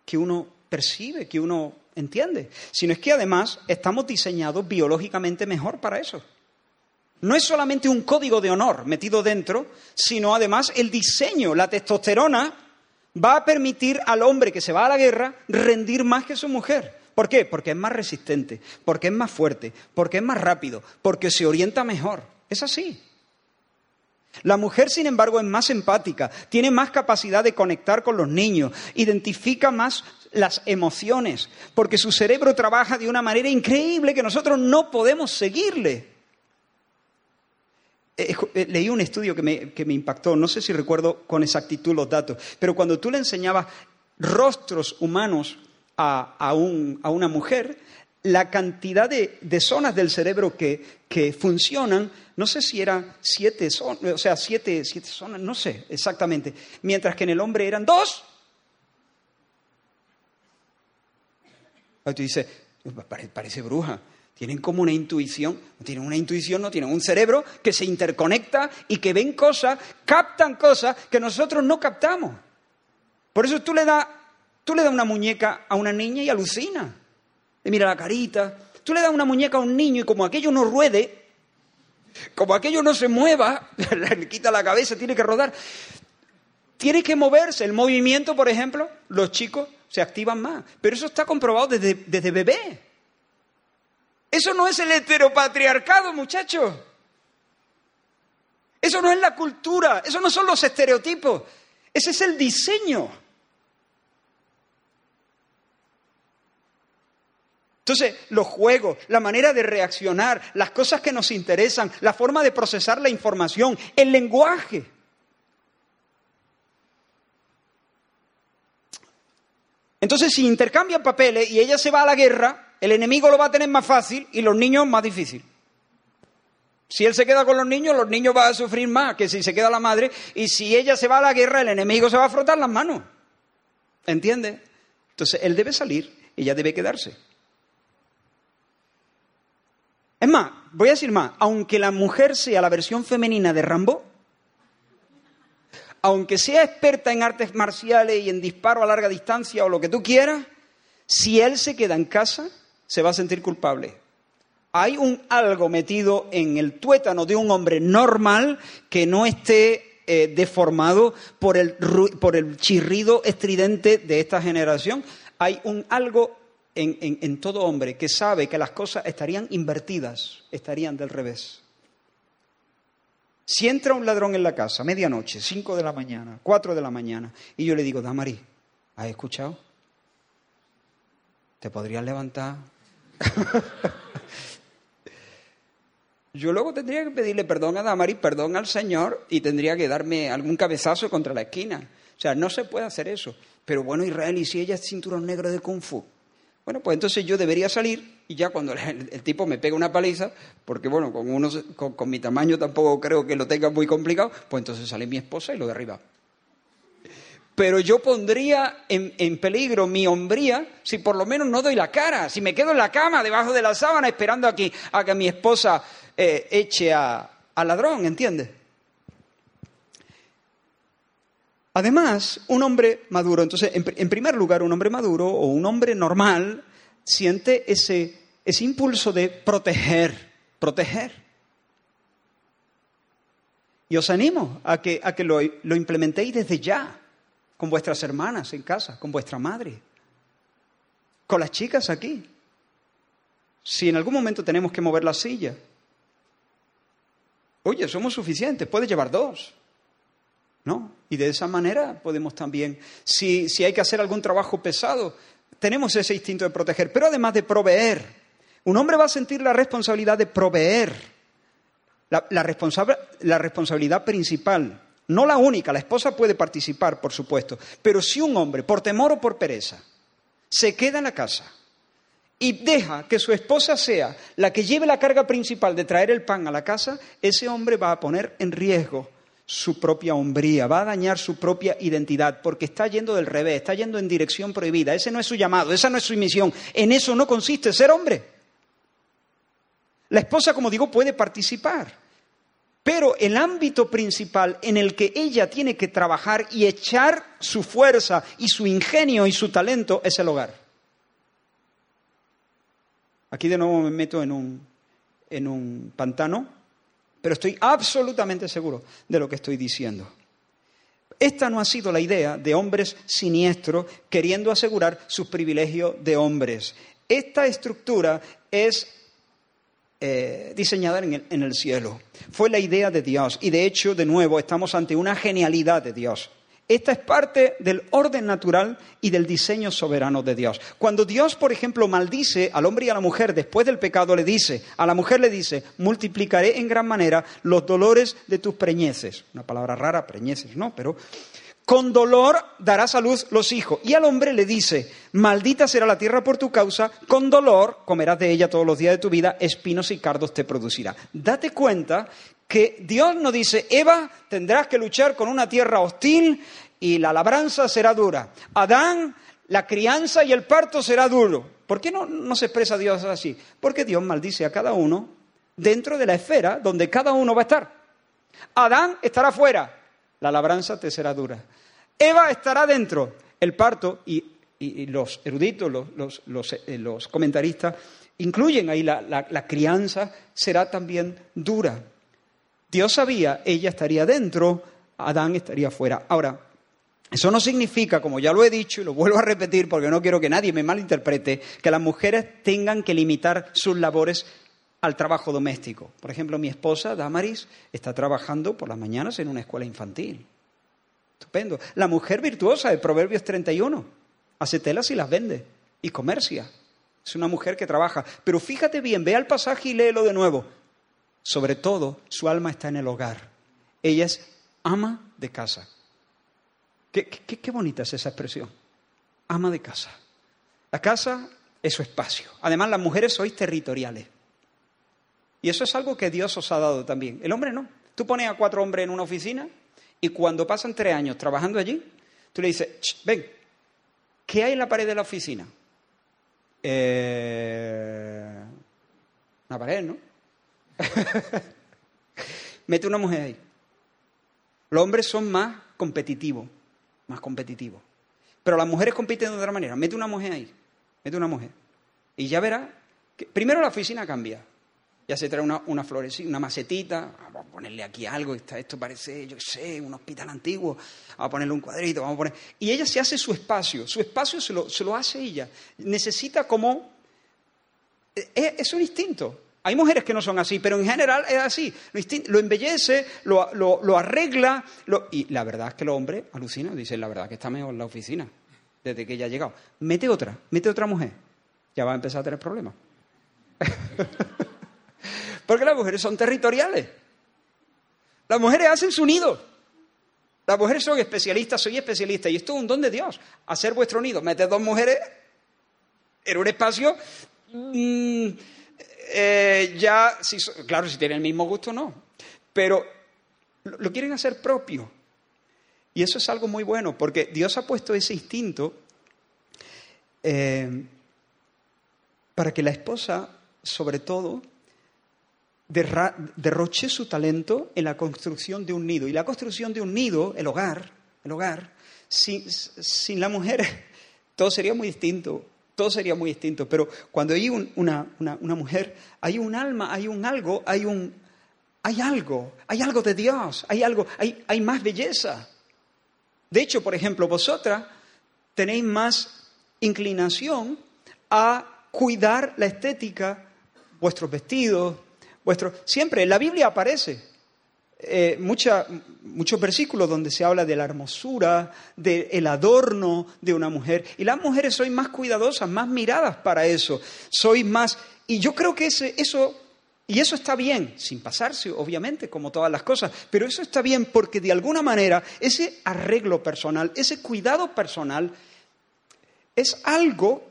que uno percibe, que uno entiende, sino es que además estamos diseñados biológicamente mejor para eso. No es solamente un código de honor metido dentro, sino además el diseño, la testosterona va a permitir al hombre que se va a la guerra rendir más que su mujer. ¿Por qué? Porque es más resistente, porque es más fuerte, porque es más rápido, porque se orienta mejor. Es así. La mujer, sin embargo, es más empática, tiene más capacidad de conectar con los niños, identifica más las emociones, porque su cerebro trabaja de una manera increíble que nosotros no podemos seguirle. Eh, eh, leí un estudio que me, impactó, no sé si recuerdo con exactitud los datos, pero cuando tú le enseñabas rostros humanos a, a, un, a una mujer, la cantidad de, de zonas del cerebro que, que, funcionan, no sé si eran siete zonas, o sea, siete, siete zonas, no sé exactamente, mientras que en el hombre eran dos. Ahí tú dices, parece bruja. Tienen como una intuición, tienen una intuición, no tienen un cerebro que se interconecta y que ven cosas, captan cosas que nosotros no captamos. Por eso tú le das tú le das una muñeca a una niña y alucina. Le mira la carita. Tú le das una muñeca a un niño y como aquello no ruede, como aquello no se mueva, le quita la cabeza, tiene que rodar. Tiene que moverse. El movimiento, por ejemplo, los chicos se activan más. Pero eso está comprobado desde, desde bebé. Eso no es el heteropatriarcado, muchachos. Eso no es la cultura, eso no son los estereotipos, ese es el diseño. Entonces, los juegos, la manera de reaccionar, las cosas que nos interesan, la forma de procesar la información, el lenguaje. Entonces, si intercambian papeles y ella se va a la guerra, el enemigo lo va a tener más fácil y los niños más difícil. Si él se queda con los niños, los niños van a sufrir más que si se queda la madre. Y si ella se va a la guerra, el enemigo se va a frotar las manos. ¿Entiende? Entonces, él debe salir, ella debe quedarse. Es más, voy a decir más, aunque la mujer sea la versión femenina de Rambo, aunque sea experta en artes marciales y en disparo a larga distancia o lo que tú quieras, si él se queda en casa, se va a sentir culpable. Hay un algo metido en el tuétano de un hombre normal que no esté eh, deformado por el, por el chirrido estridente de esta generación. Hay un algo en, en, todo hombre que sabe que las cosas estarían invertidas, estarían del revés. Si entra un ladrón en la casa, medianoche, cinco de la mañana, cuatro de la mañana, y yo le digo, Damari, ¿has escuchado? ¿Te podrías levantar? yo luego tendría que pedirle perdón a Damari, perdón al Señor, y tendría que darme algún cabezazo contra la esquina. O sea, no se puede hacer eso. Pero bueno, Israel, ¿y si ella es cinturón negro de Kung Fu? Bueno, pues entonces yo debería salir y ya cuando el, tipo me pega una paliza, porque bueno, con, unos, con, mi tamaño tampoco creo que lo tenga muy complicado, pues entonces sale mi esposa y lo derriba. Pero yo pondría en, peligro mi hombría si por lo menos no doy la cara, si me quedo en la cama, debajo de la sábana, esperando aquí a que mi esposa eh, eche al ladrón, ¿entiendes? Además, un hombre maduro, entonces, en, primer lugar, un hombre maduro o un hombre normal siente ese, ese impulso de proteger, proteger. Y os animo a que, a que lo, lo implementéis desde ya, con vuestras hermanas en casa, con vuestra madre, con las chicas aquí. Si en algún momento tenemos que mover la silla, oye, somos suficientes, puedes llevar dos. ¿no? Y de esa manera podemos también, si, hay que hacer algún trabajo pesado, tenemos ese instinto de proteger, pero además de proveer. Un hombre va a sentir la responsabilidad de proveer, la, la responsabilidad principal, no la única, la esposa puede participar, por supuesto, pero si un hombre, por temor o por pereza, se queda en la casa y deja que su esposa sea la que lleve la carga principal de traer el pan a la casa, ese hombre va a poner en riesgo su propia hombría, va a dañar su propia identidad, porque está yendo del revés, está yendo en dirección prohibida. Ese no es su llamado, esa no es su misión. En eso no consiste ser hombre. La esposa, como digo, puede participar, pero el ámbito principal en el que ella tiene que trabajar y echar su fuerza y su ingenio y su talento es el hogar. Aquí de nuevo me meto en un, en un pantano pero estoy absolutamente seguro de lo que estoy diciendo. Esta no ha sido la idea de hombres siniestros queriendo asegurar sus privilegios de hombres. Esta estructura es eh, diseñada en el, en el cielo. Fue la idea de Dios y de hecho, de nuevo, estamos ante una genialidad de Dios. Esta es parte del orden natural y del diseño soberano de Dios. Cuando Dios, por ejemplo, maldice al hombre y a la mujer después del pecado, le dice, a la mujer le dice, multiplicaré en gran manera los dolores de tus preñeces. Una palabra rara, preñeces, ¿no? Pero con dolor darás a luz los hijos. Y al hombre le dice, maldita será la tierra por tu causa, con dolor comerás de ella todos los días de tu vida, espinos y cardos te producirá. Date cuenta que Dios no dice, Eva, tendrás que luchar con una tierra hostil y la labranza será dura. Adán, la crianza y el parto será duro. ¿Por qué no, no se expresa Dios así? Porque Dios maldice a cada uno dentro de la esfera donde cada uno va a estar. Adán estará fuera, la labranza te será dura. Eva estará dentro. El parto, y, los eruditos, eh, los, comentaristas, incluyen ahí la, la crianza, será también dura. Dios sabía, ella estaría dentro, Adán estaría fuera. Ahora, eso no significa, como ya lo he dicho y lo vuelvo a repetir porque no quiero que nadie me malinterprete, que las mujeres tengan que limitar sus labores al trabajo doméstico. Por ejemplo, mi esposa, Damaris, está trabajando por las mañanas en una escuela infantil. Estupendo. La mujer virtuosa de Proverbios 31 hace telas y las vende y comercia. Es una mujer que trabaja. Pero fíjate bien, ve al pasaje y léelo de nuevo. Sobre todo, su alma está en el hogar. Ella es ama de casa. Qué, qué bonita es esa expresión. Ama de casa. La casa es su espacio. Además, las mujeres sois territoriales. Y eso es algo que Dios os ha dado también. El hombre no. Tú pones a cuatro hombres en una oficina y cuando pasan tres años trabajando allí, tú le dices, ven, ¿qué hay en la pared de la oficina? Eh, una pared, ¿no? Mete una mujer ahí. Los hombres son más competitivos, más competitivos. Pero las mujeres compiten de otra manera. Mete una mujer ahí, mete una mujer. Y ya verás que primero la oficina cambia ya se trae una, una florecita, una macetita, vamos a ponerle aquí algo, esto parece, yo sé, un hospital antiguo, vamos a ponerle un cuadrito, vamos a poner... Y ella se hace su espacio, su espacio se lo, se lo hace ella. Necesita como... Es, es, un instinto. Hay mujeres que no son así, pero en general es así. Lo, embellece, lo, lo, arregla, y la verdad es que el hombre alucina, dice, la verdad que está mejor en la oficina, desde que ella ha llegado. Mete otra, mete otra mujer, ya va a empezar a tener problemas. Porque las mujeres son territoriales. Las mujeres hacen su nido. Las mujeres son especialistas, soy especialista. Y esto es un don de Dios. Hacer vuestro nido. Meter dos mujeres en un espacio. Mm, eh, ya, si, claro, si tienen el mismo gusto, no. Pero lo, quieren hacer propio. Y eso es algo muy bueno, porque Dios ha puesto ese instinto eh, para que la esposa, sobre todo, derroche su talento en la construcción de un nido. Y la construcción de un nido, el hogar, el hogar, sin, la mujer, todo sería muy distinto. Todo sería muy distinto. Pero cuando hay una, mujer, hay un alma, hay un algo, hay un. Hay algo, hay algo de Dios, hay algo, hay, hay más belleza. De hecho, por ejemplo, vosotras tenéis más inclinación a cuidar la estética, vuestros vestidos, Siempre en la Biblia aparece eh, muchos versículos donde se habla de la hermosura, del adorno de una mujer. Y las mujeres sois más cuidadosas, más miradas para eso. Sois más... Y yo creo que eso... Y eso está bien, sin pasarse, obviamente, como todas las cosas, pero eso está bien porque de alguna manera ese arreglo personal, ese cuidado personal, es algo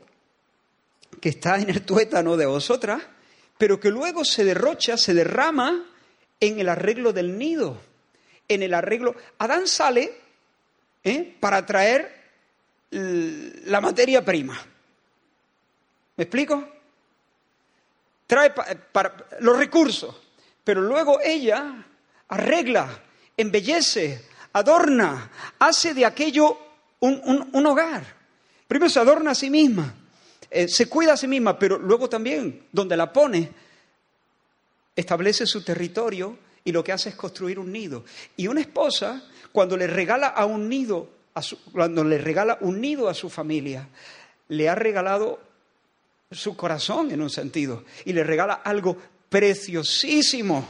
que está en el tuétano de vosotras, pero que luego se derrocha, se derrama en el arreglo del nido, en el arreglo... Adán sale ¿eh? para traer la materia prima. ¿Me explico? Trae para los recursos, pero luego ella arregla, embellece, adorna, hace de aquello un hogar. Primero se adorna a sí misma, eh, se cuida a sí misma, pero luego también, donde la pone, establece su territorio y lo que hace es construir un nido. Y una esposa, cuando le regala a un nido, cuando le regala un nido a su familia, le ha regalado su corazón en un sentido y le regala algo preciosísimo.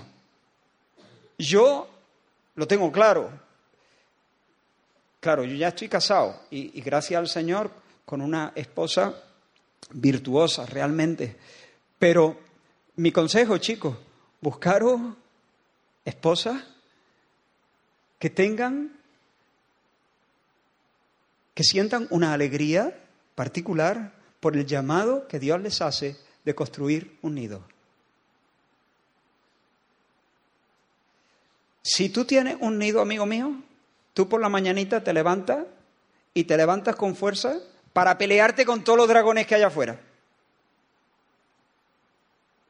Yo lo tengo claro. Claro, yo ya estoy casado y, y gracias al Señor con una esposa virtuosas realmente. Pero mi consejo, chicos, buscaros esposas que tengan que sientan una alegría particular por el llamado que Dios les hace de construir un nido. Si tú tienes un nido, amigo mío, tú por la mañanita te levantas y te levantas con fuerza para pelearte con todos los dragones que hay afuera.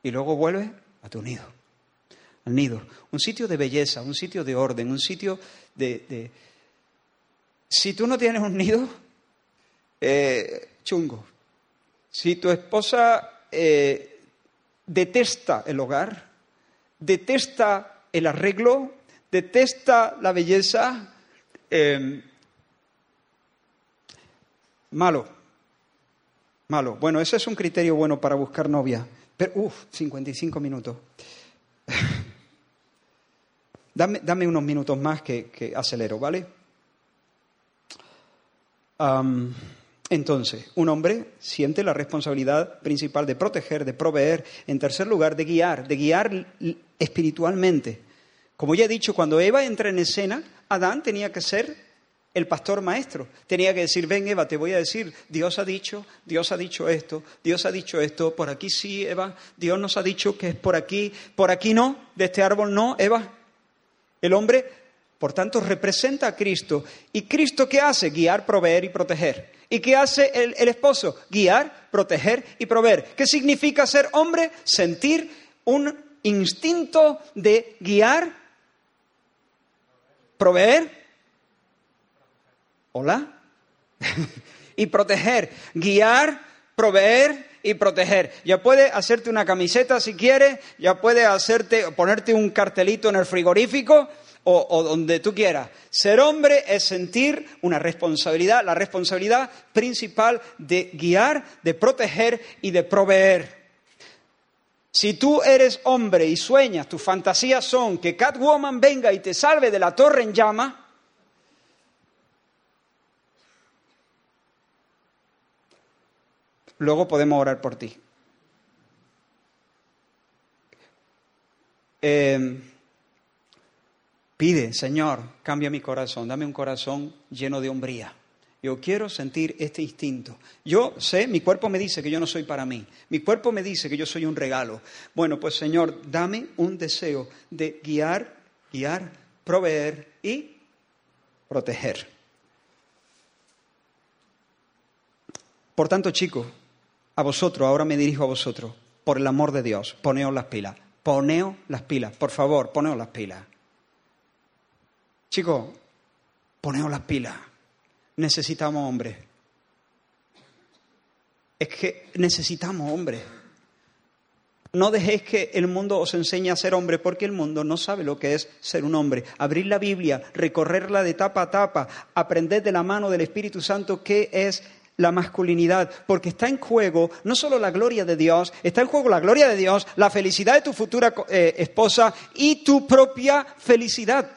Y luego vuelves a tu nido, al nido. Un sitio de belleza, un sitio de orden, un sitio de... Si tú no tienes un nido, eh, chungo. Si tu esposa eh, detesta el hogar, detesta el arreglo, detesta la belleza, em, malo, malo. Bueno, ese es un criterio bueno para buscar novia. Pero, uff, 55 minutos. dame, unos minutos más que, acelero, ¿vale? entonces, un hombre siente la responsabilidad principal de proteger, de proveer, en tercer lugar, de guiar, de guiar espiritualmente. Como ya he dicho, cuando Eva entra en escena, Adán tenía que ser el pastor maestro. Tenía que decir, ven Eva, te voy a decir, Dios ha dicho, Dios ha dicho esto, Dios ha dicho esto, por aquí sí, Eva, Dios nos ha dicho que es por aquí, por aquí no, de este árbol no, Eva. El hombre, por tanto, representa a Cristo. ¿Y Cristo qué hace? Guiar, proveer y proteger. ¿Y qué hace el, esposo? Guiar, proteger y proveer. ¿Qué significa ser hombre? Sentir un instinto de guiar, proveer Hola. y proteger, guiar, proveer y proteger. Ya puede hacerte una camiseta si quieres, ya puede hacerte, ponerte un cartelito en el frigorífico o, o, donde tú quieras. Ser hombre es sentir una responsabilidad, la responsabilidad principal de guiar, de proteger y de proveer. Si tú eres hombre y sueñas, tus fantasías son que Catwoman venga y te salve de la torre en llama, luego podemos orar por ti. Em, pide, Señor, cambia mi corazón, dame un corazón lleno de hombría. Yo quiero sentir este instinto. Yo sé, mi cuerpo me dice que yo no soy para mí. Mi cuerpo me dice que yo soy un regalo. Bueno, pues Señor, dame un deseo de guiar, guiar, proveer y proteger. Por tanto, chicos, a vosotros, ahora me dirijo a vosotros, por el amor de Dios, poneos las pilas, poneos las pilas, por favor, poneos las pilas. Chicos, poneos las pilas. Necesitamos hombres. Es que necesitamos hombres. No dejéis que el mundo os enseñe a ser hombre, porque el mundo no sabe lo que es ser un hombre. Abrir la Biblia, recorrerla de tapa a tapa, aprender de la mano del Espíritu Santo qué es la masculinidad, porque está en juego no solo la gloria de Dios, está en juego la gloria de Dios, la felicidad de tu futura eh, esposa y tu propia felicidad.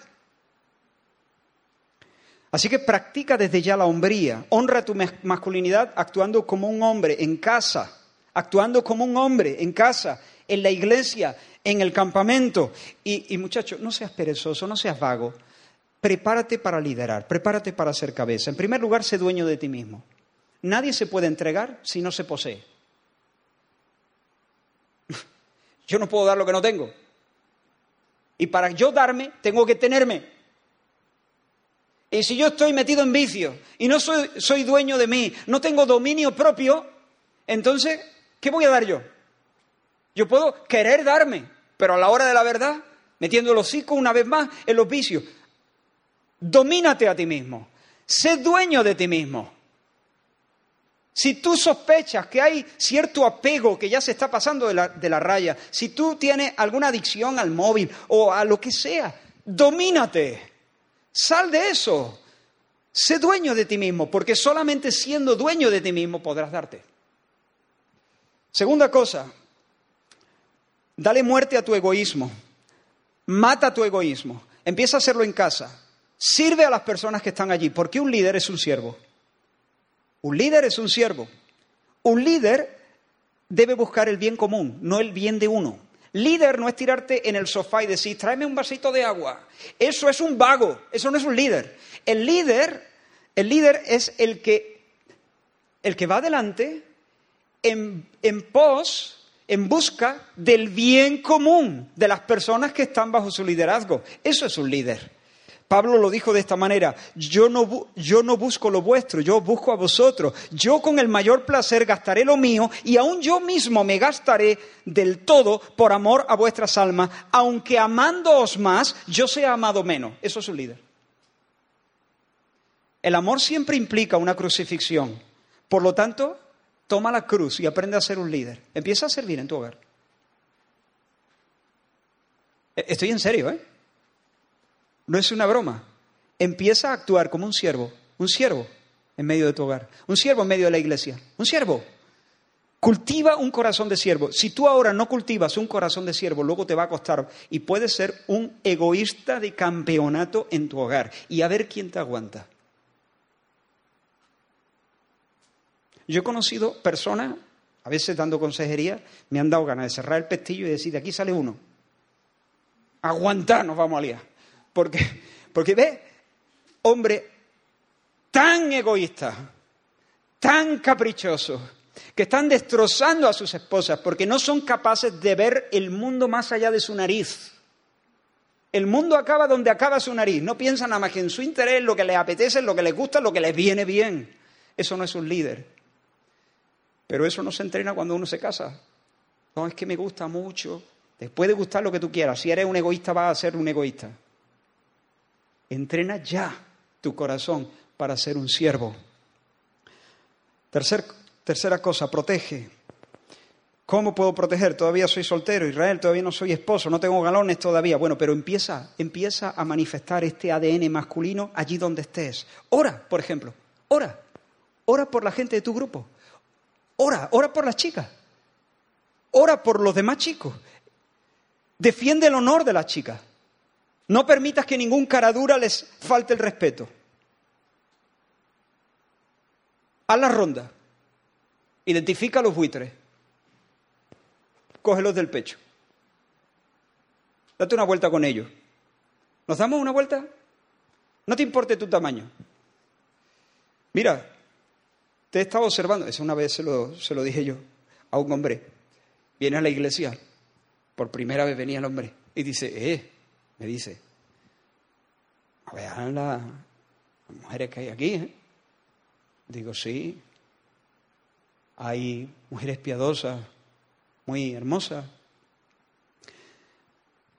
Así que practica desde ya la hombría, honra tu masculinidad actuando como un hombre en casa, actuando como un hombre en casa, en la iglesia, en el campamento. Y, muchachos, no seas perezoso, no seas vago. Prepárate para liderar, prepárate para ser cabeza. En primer lugar, sé dueño de ti mismo. Nadie se puede entregar si no se posee. Yo no puedo dar lo que no tengo. Y para yo darme, tengo que tenerme. Y si yo estoy metido en vicio y no soy, dueño de mí, no tengo dominio propio, entonces, ¿qué voy a dar yo? Yo puedo querer darme, pero a la hora de la verdad, metiendo el hocico una vez más en los vicios. Domínate a ti mismo. Sé dueño de ti mismo. Si tú sospechas que hay cierto apego que ya se está pasando de la, raya, si tú tienes alguna adicción al móvil o a lo que sea, domínate. Sal de eso. Sé dueño de ti mismo, porque solamente siendo dueño de ti mismo podrás darte. Segunda cosa, dale muerte a tu egoísmo. Mata tu egoísmo. Empieza a hacerlo en casa. Sirve a las personas que están allí, porque un líder es un siervo. Un líder es un siervo. Un líder debe buscar el bien común, no el bien de uno. Líder no es tirarte en el sofá y decir, tráeme un vasito de agua. Eso es un vago, eso no es un líder. El líder El líder es el que, el que va adelante en, en pos, en busca del bien común de las personas que están bajo su liderazgo. Eso es un líder. Pablo lo dijo de esta manera, yo no, yo no, busco lo vuestro, yo busco a vosotros. Yo con el mayor placer gastaré lo mío y aún yo mismo me gastaré del todo por amor a vuestras almas, aunque amándoos más, yo sea amado menos. Eso es un líder. El amor siempre implica una crucifixión. Por lo tanto, toma la cruz y aprende a ser un líder. Empieza a servir en tu hogar. E-, estoy en serio, ¿eh? No es una broma. Empieza a actuar como un siervo, un siervo en medio de tu hogar, un siervo en medio de la iglesia, un siervo. Cultiva un corazón de siervo. Si tú ahora no cultivas un corazón de siervo, luego te va a costar y puedes ser un egoísta de campeonato en tu hogar y a ver quién te aguanta. Yo he conocido personas, a veces dando consejería, me han dado ganas de cerrar el pestillo y decir, de aquí sale uno. Aguantar, nos vamos a liar. Porque, porque ve, hombre tan egoísta, tan caprichoso, que están destrozando a sus esposas porque no son capaces de ver el mundo más allá de su nariz. El mundo acaba donde acaba su nariz. No piensan nada más que en su interés, lo que les apetece, lo que les gusta, lo que les viene bien. Eso no es un líder. Pero eso no se entrena cuando uno se casa. No, es que me gusta mucho. Después de gustar lo que tú quieras. Si eres un egoísta, vas a ser un egoísta. Entrena ya tu corazón para ser un siervo. tercera cosa, protege. ¿Cómo puedo proteger? Todavía soy soltero, Israel, todavía no soy esposo, no tengo galones todavía. Bueno, pero empieza, empieza a manifestar este ADN masculino allí donde estés. Ora, por ejemplo, ora. Ora por la gente de tu grupo. Ora, ora por las chicas. Ora por los demás chicos. Defiende el honor de las chicas. No permitas que ningún caradura les falte el respeto. Haz la ronda. Identifica a los buitres. Cógelos del pecho. Date una vuelta con ellos. ¿Nos damos una vuelta? No te importe tu tamaño. Mira, te he estado observando. Esa una vez se lo, se lo dije yo a un hombre. Viene a la iglesia. Por primera vez venía el hombre. Y dice, eh, me dice, vean las mujeres que hay aquí. ¿eh? Digo, sí, hay mujeres piadosas, muy hermosas.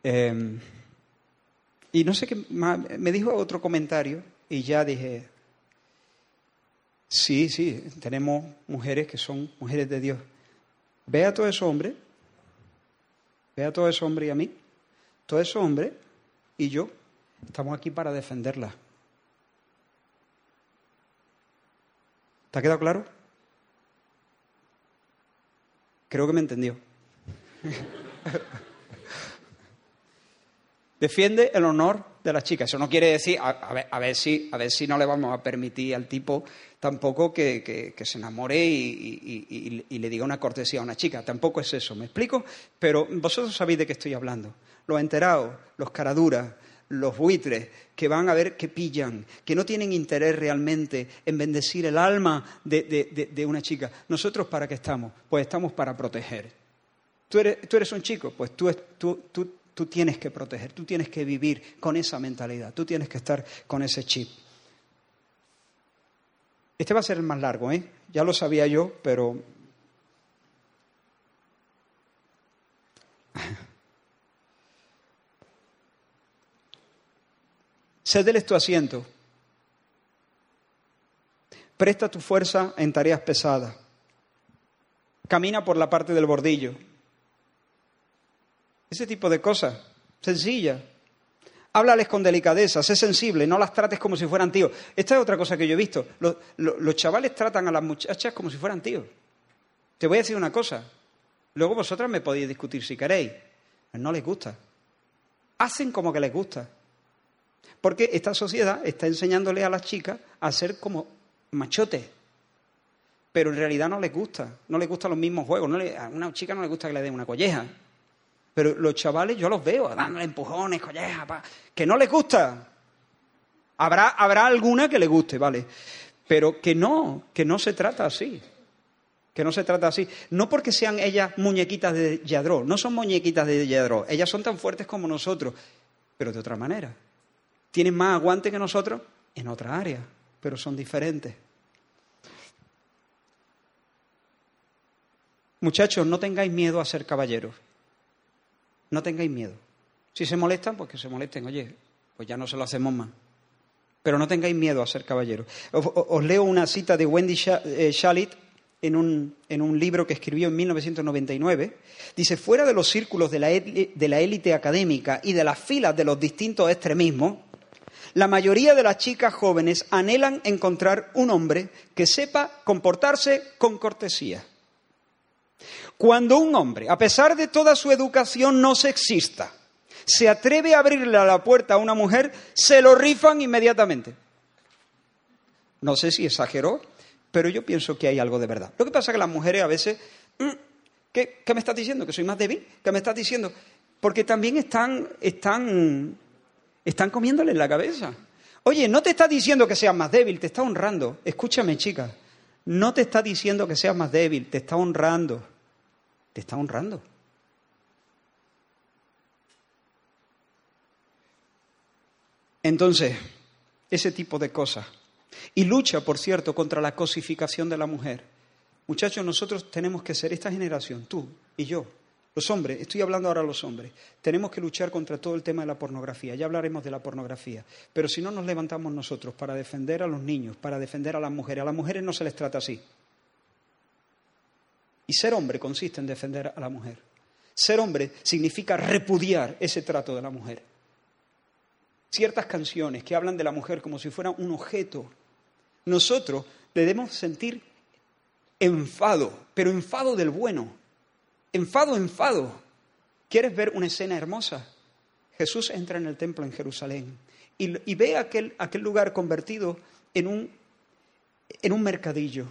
Em, y no sé qué me dijo otro comentario y ya dije, sí, sí, tenemos mujeres que son mujeres de Dios. Ve a todo ese hombre, ve a todo ese hombre y a mí, todo ese hombre y yo estamos aquí para defenderla. ¿Te ha quedado claro? Creo que me entendió. Defiende el honor de la chica. Eso no quiere decir, a, ver, si, a ver si no le vamos a permitir al tipo tampoco que, se enamore y, y, le diga una cortesía a una chica. Tampoco es eso, ¿me explico? Pero vosotros sabéis de qué estoy hablando. Los enterados, los caraduras, los buitres que van a ver que pillan, que no tienen interés realmente en bendecir el alma de, una chica. ¿Nosotros para qué estamos? Pues estamos para proteger. Tú eres, un chico, pues tú, tú, tú tienes que proteger, tú tienes que vivir con esa mentalidad, tú tienes que estar con ese chip. Este va a ser el más largo, ¿eh? Ya lo sabía yo, pero Cédeles tu asiento. Presta tu fuerza en tareas pesadas. Camina por la parte del bordillo. Ese tipo de cosas, sencilla. Háblales con delicadeza, sé sensible, no las trates como si fueran tíos. Esta es otra cosa que yo he visto. Los, los chavales tratan a las muchachas como si fueran tíos. Te voy a decir una cosa. Luego vosotras me podéis discutir si queréis. No les gusta. Hacen como que les gusta. Porque esta sociedad está enseñándole a las chicas a ser como machotes. Pero en realidad no les gusta. No les gustan los mismos juegos. a una chica no le gusta que le den una colleja. Pero los chavales yo los veo dándole empujones, collejas, que no les gusta. Habrá, habrá alguna que le guste, ¿vale? Pero que no, que no se trata así. Que no se trata así. No porque sean ellas muñequitas de Yadró, no son muñequitas de Yadró. Ellas son tan fuertes como nosotros, pero de otra manera. Tienen más aguante que nosotros en otra área, pero son diferentes. Muchachos, no tengáis miedo a ser caballeros. No tengáis miedo. Si se molestan, pues que se molesten. Oye, pues ya no se lo hacemos más. Pero no tengáis miedo a ser caballeros. Os, leo una cita de Wendy eh, Shalit en un, en un, libro que escribió en 1999. Dice, fuera de los círculos de la, de la élite académica y de las filas de los distintos extremismos, la mayoría de las chicas jóvenes anhelan encontrar un hombre que sepa comportarse con cortesía cuando un hombre, a pesar de toda su educación no sexista, se atreve a abrirle la puerta a una mujer, se lo rifan inmediatamente. No sé si exageró, pero yo pienso que hay algo de verdad. Lo que pasa es que las mujeres a veces, mm, ¿qué, me estás diciendo? ¿Que soy más débil? ¿Qué me estás diciendo? Porque también están, están, están comiéndole en la cabeza. Oye, no te está diciendo que seas más débil, te está honrando. Escúchame, chica. No te está diciendo que seas más débil, te está honrando te está honrando. Entonces, ese tipo de cosas. Y lucha, por cierto, contra la cosificación de la mujer. Muchachos, nosotros tenemos que ser esta generación, tú y yo, los hombres, estoy hablando ahora a los hombres, tenemos que luchar contra todo el tema de la pornografía. Ya hablaremos de la pornografía. Pero si no nos levantamos nosotros para defender a los niños, para defender a las mujeres, a las mujeres no se les trata así. Y ser hombre consiste en defender a la mujer. Ser hombre significa repudiar ese trato de la mujer. Ciertas canciones que hablan de la mujer como si fuera un objeto, nosotros debemos sentir enfado, pero enfado del bueno. Enfado, enfado. ¿Quieres ver una escena hermosa? Jesús entra en el templo en Jerusalén y, ve aquel, aquel lugar convertido en un, en un mercadillo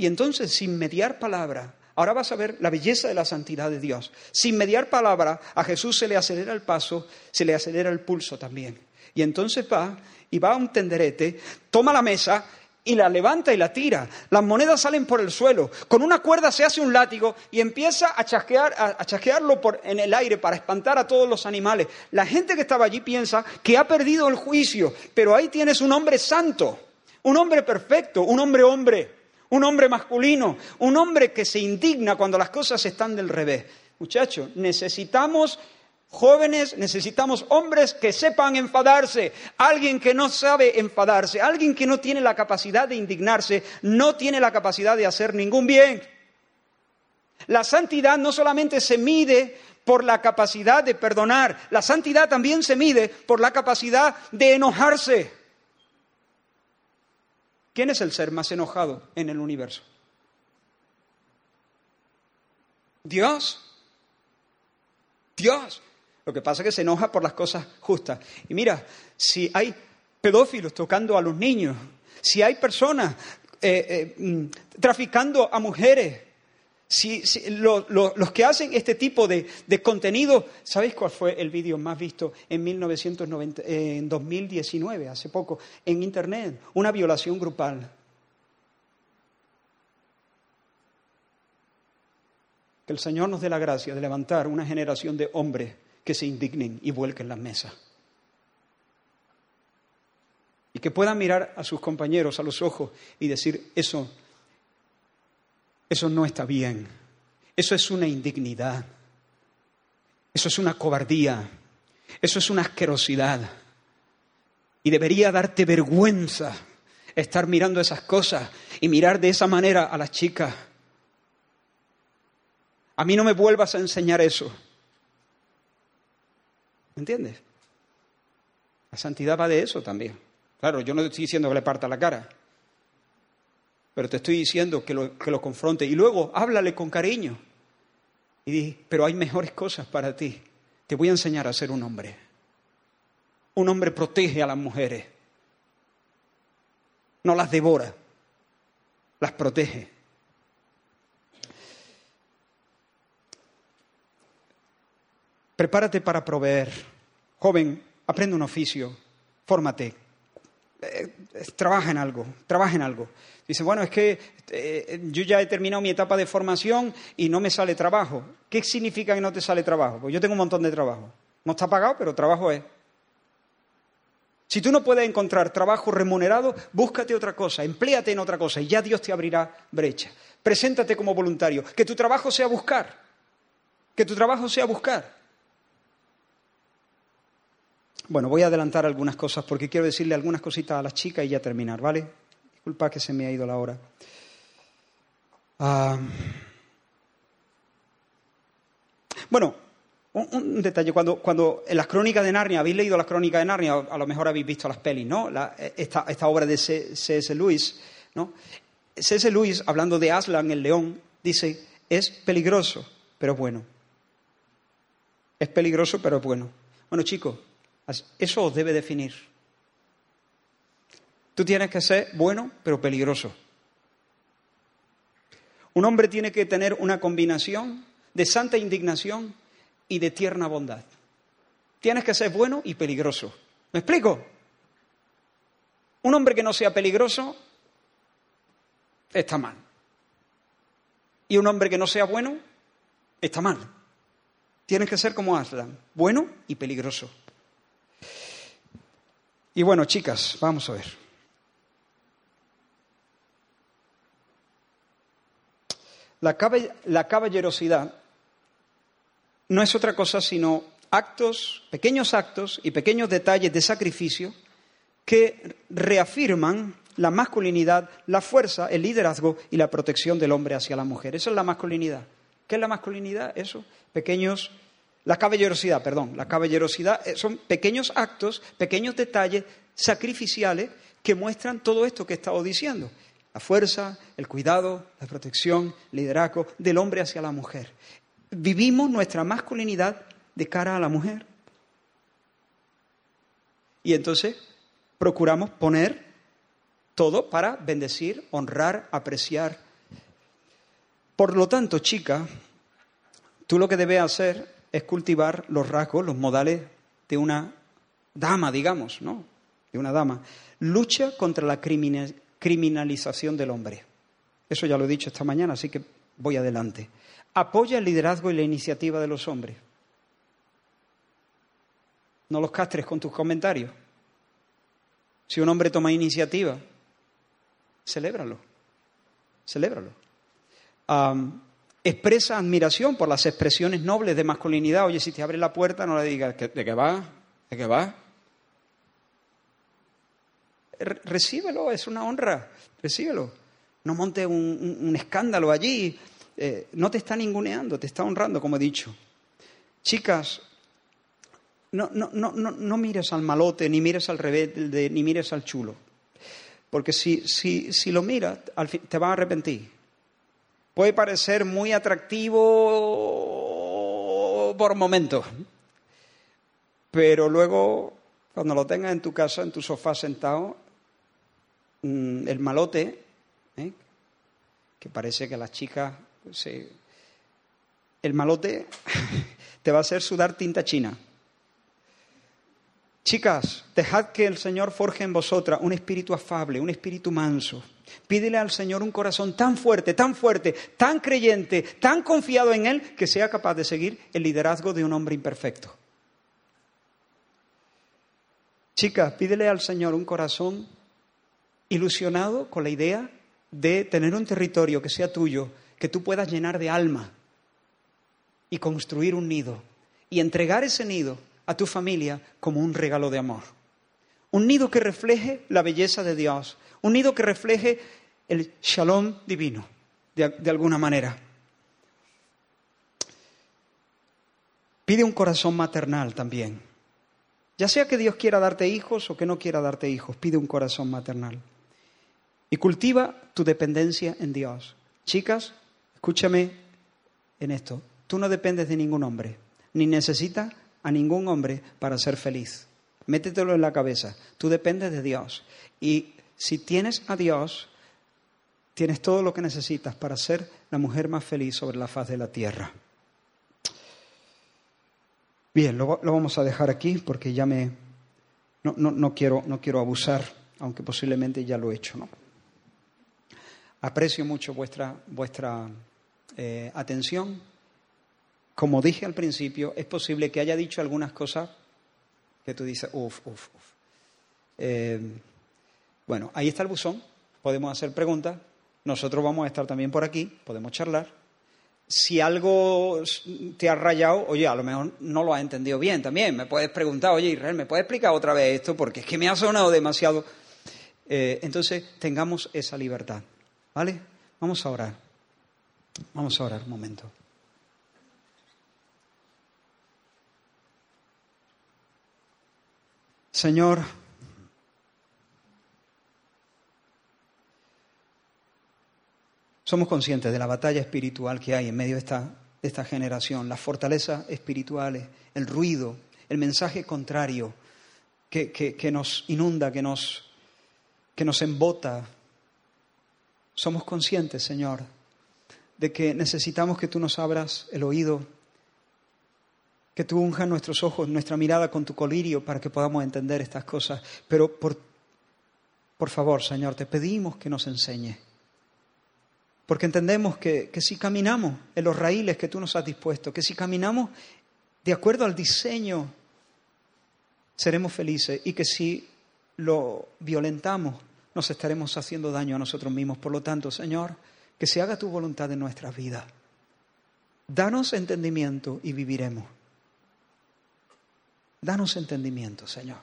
y entonces, sin mediar palabra, ahora vas a ver la belleza de la santidad de Dios. Sin mediar palabra, a Jesús se le acelera el paso, se le acelera el pulso también. Y entonces va y va a un tenderete, toma la mesa y la levanta y la tira. Las monedas salen por el suelo. Con una cuerda se hace un látigo y empieza a, chasquear, a, chasquearlo por, en el aire para espantar a todos los animales. La gente que estaba allí piensa que ha perdido el juicio, pero ahí tienes un hombre santo, un hombre perfecto, un hombre hombre un hombre masculino, un hombre que se indigna cuando las cosas están del revés. Muchachos, necesitamos jóvenes, necesitamos hombres que sepan enfadarse. Alguien que no sabe enfadarse, alguien que no tiene la capacidad de indignarse, no tiene la capacidad de hacer ningún bien. La santidad no solamente se mide por la capacidad de perdonar, la santidad también se mide por la capacidad de enojarse. ¿Quién es el ser más enojado en el universo? Dios. Dios. Lo que pasa es que se enoja por las cosas justas. Y mira, si hay pedófilos tocando a los niños, si hay personas eh, eh, mm, traficando a mujeres, si, los que hacen este tipo de, contenido, ¿sabéis cuál fue el vídeo más visto en, 1990, en 2019, hace poco, en Internet? Una violación grupal. Que el Señor nos dé la gracia de levantar una generación de hombres que se indignen y vuelquen las mesas. Y que puedan mirar a sus compañeros a los ojos y decir, eso eso no está bien. Eso es una indignidad. Eso es una cobardía. Eso es una asquerosidad. Y debería darte vergüenza estar mirando esas cosas y mirar de esa manera a las chicas. A mí no me vuelvas a enseñar eso. ¿Me entiendes? La santidad va de eso también. Claro, yo no estoy diciendo que le parta la cara pero te estoy diciendo que lo, que lo confronte. Y luego háblale con cariño. Y di, pero hay mejores cosas para ti. Te voy a enseñar a ser un hombre. Un hombre protege a las mujeres. No las devora, las protege. Prepárate para proveer. Joven, aprende un oficio, fórmate, eh, trabaja en algo, trabaja en algo. Dice, bueno, es que eh, yo ya he terminado mi etapa de formación y no me sale trabajo. ¿Qué significa que no te sale trabajo? Pues yo tengo un montón de trabajo. No está pagado, pero trabajo es. Si tú no puedes encontrar trabajo remunerado, búscate otra cosa, empléate en otra cosa y ya Dios te abrirá brecha. Preséntate como voluntario. Que tu trabajo sea buscar. Que tu trabajo sea buscar. Bueno, voy a adelantar algunas cosas porque quiero decirle algunas cositas a las chicas y ya terminar, ¿vale? Disculpa que se me ha ido la hora. Ah. bueno, un, detalle, cuando, cuando, en las crónicas de Narnia, habéis leído las crónicas de Narnia, a lo mejor habéis visto las pelis, ¿no? esta, esta, obra de C.S. Lewis, ¿no? C.S. Lewis, hablando de Aslan, el león, dice, es peligroso, pero bueno. Es peligroso, pero bueno. Bueno, chicos, eso os debe definir. Tú tienes que ser bueno, pero peligroso. Un hombre tiene que tener una combinación de santa indignación y de tierna bondad. Tienes que ser bueno y peligroso. ¿Me explico? Un hombre que no sea peligroso está mal. Y un hombre que no sea bueno está mal. Tienes que ser como Aslan, bueno y peligroso. Y bueno, chicas, vamos a ver. La, caballerosidad no es otra cosa sino actos, pequeños actos y pequeños detalles de sacrificio que reafirman la masculinidad, la fuerza, el liderazgo y la protección del hombre hacia la mujer. Eso es la masculinidad. ¿Qué es la masculinidad? Eso, pequeños la caballerosidad, perdón, la caballerosidad eh, son pequeños actos, pequeños detalles sacrificiales que muestran todo esto que he estado diciendo. La fuerza, el cuidado, la protección, liderazgo del hombre hacia la mujer. Vivimos nuestra masculinidad de cara a la mujer. Y entonces procuramos poner todo para bendecir, honrar, apreciar. Por lo tanto, chica, tú lo que debes hacer es cultivar los rasgos, los modales de una dama, digamos, ¿no? De una dama. Lucha contra la criminalización del hombre. Eso ya lo he dicho esta mañana, así que voy adelante. Apoya el liderazgo y la iniciativa de los hombres. No los castres con tus comentarios. Si un hombre toma iniciativa, celébralo. Celébralo expresa admiración por las expresiones nobles de masculinidad. Oye, si te abre la puerta, no le digas, ¿de qué va? ¿De qué va? Recíbelo, es una honra, recíbelo. No monte un, escándalo allí. Eh, no te está ninguneando, te está honrando, como he dicho. Chicas, no, no, no, no, mires al malote, ni mires al rebelde, ni mires al chulo. Porque si, si, si lo miras, te vas a arrepentir puede parecer muy atractivo por momentos, pero luego, cuando lo tengas en tu casa, en tu sofá sentado, mm, el malote, ¿eh? que parece que las chicas se... El malote te va a hacer sudar tinta china. Chicas, dejad que el Señor forje en vosotras un espíritu afable, un espíritu manso, Pídele al Señor un corazón tan fuerte, tan fuerte, tan creyente, tan confiado en Él, que sea capaz de seguir el liderazgo de un hombre imperfecto. Chicas, pídele al Señor un corazón ilusionado con la idea de tener un territorio que sea tuyo, que tú puedas llenar de alma y construir un nido y entregar ese nido a tu familia como un regalo de amor. Un nido que refleje la belleza de Dios, un nido que refleje el shalom divino, de, alguna manera. Pide un corazón maternal también. Ya sea que Dios quiera darte hijos o que no quiera darte hijos, pide un corazón maternal. Y cultiva tu dependencia en Dios. Chicas, escúchame en esto. Tú no dependes de ningún hombre, ni necesitas a ningún hombre para ser feliz. Métetelo en la cabeza. Tú dependes de Dios. Y si tienes a Dios, tienes todo lo que necesitas para ser la mujer más feliz sobre la faz de la tierra. Bien, lo, vamos a dejar aquí porque ya me... No, quiero, no quiero abusar. aunque posiblemente ya lo he hecho, ¿no? Aprecio mucho vuestra, vuestra eh, atención. Como dije al principio, es posible que haya dicho algunas cosas que tú dices, uff, uff, uff. Eh, bueno, ahí está el buzón, podemos hacer preguntas, nosotros vamos a estar también por aquí, podemos charlar. Si algo te ha rayado, oye, a lo mejor no lo has entendido bien también, me puedes preguntar, oye, Israel, ¿me puedes explicar otra vez esto? Porque es que me ha sonado demasiado. Eh, entonces, tengamos esa libertad, ¿vale? Vamos a orar. Vamos a orar un momento. Señor, somos conscientes de la batalla espiritual que hay en medio de esta, esta generación, las fortalezas espirituales, el ruido, el mensaje contrario que, que, nos inunda, que nos, que nos embota. Somos conscientes, Señor, de que necesitamos que tú nos abras el oído, que tú unjas nuestros ojos, nuestra mirada con tu colirio para que podamos entender estas cosas. Pero por, por favor, Señor, te pedimos que nos enseñes porque entendemos que, si caminamos en los raíles que tú nos has dispuesto, que si caminamos de acuerdo al diseño, seremos felices y que si lo violentamos, nos estaremos haciendo daño a nosotros mismos. Por lo tanto, Señor, que se haga tu voluntad en nuestras vidas. Danos entendimiento y viviremos. Danos entendimiento, Señor.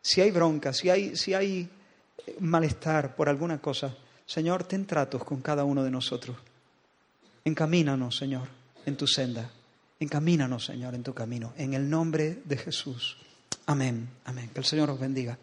Si hay bronca, si hay, si hay malestar por alguna cosa, Señor, ten tratos con cada uno de nosotros. Encamínanos, Señor, en tu senda. Encamínanos, Señor, en tu camino. En el nombre de Jesús. Amén. Amén. Que el Señor os bendiga.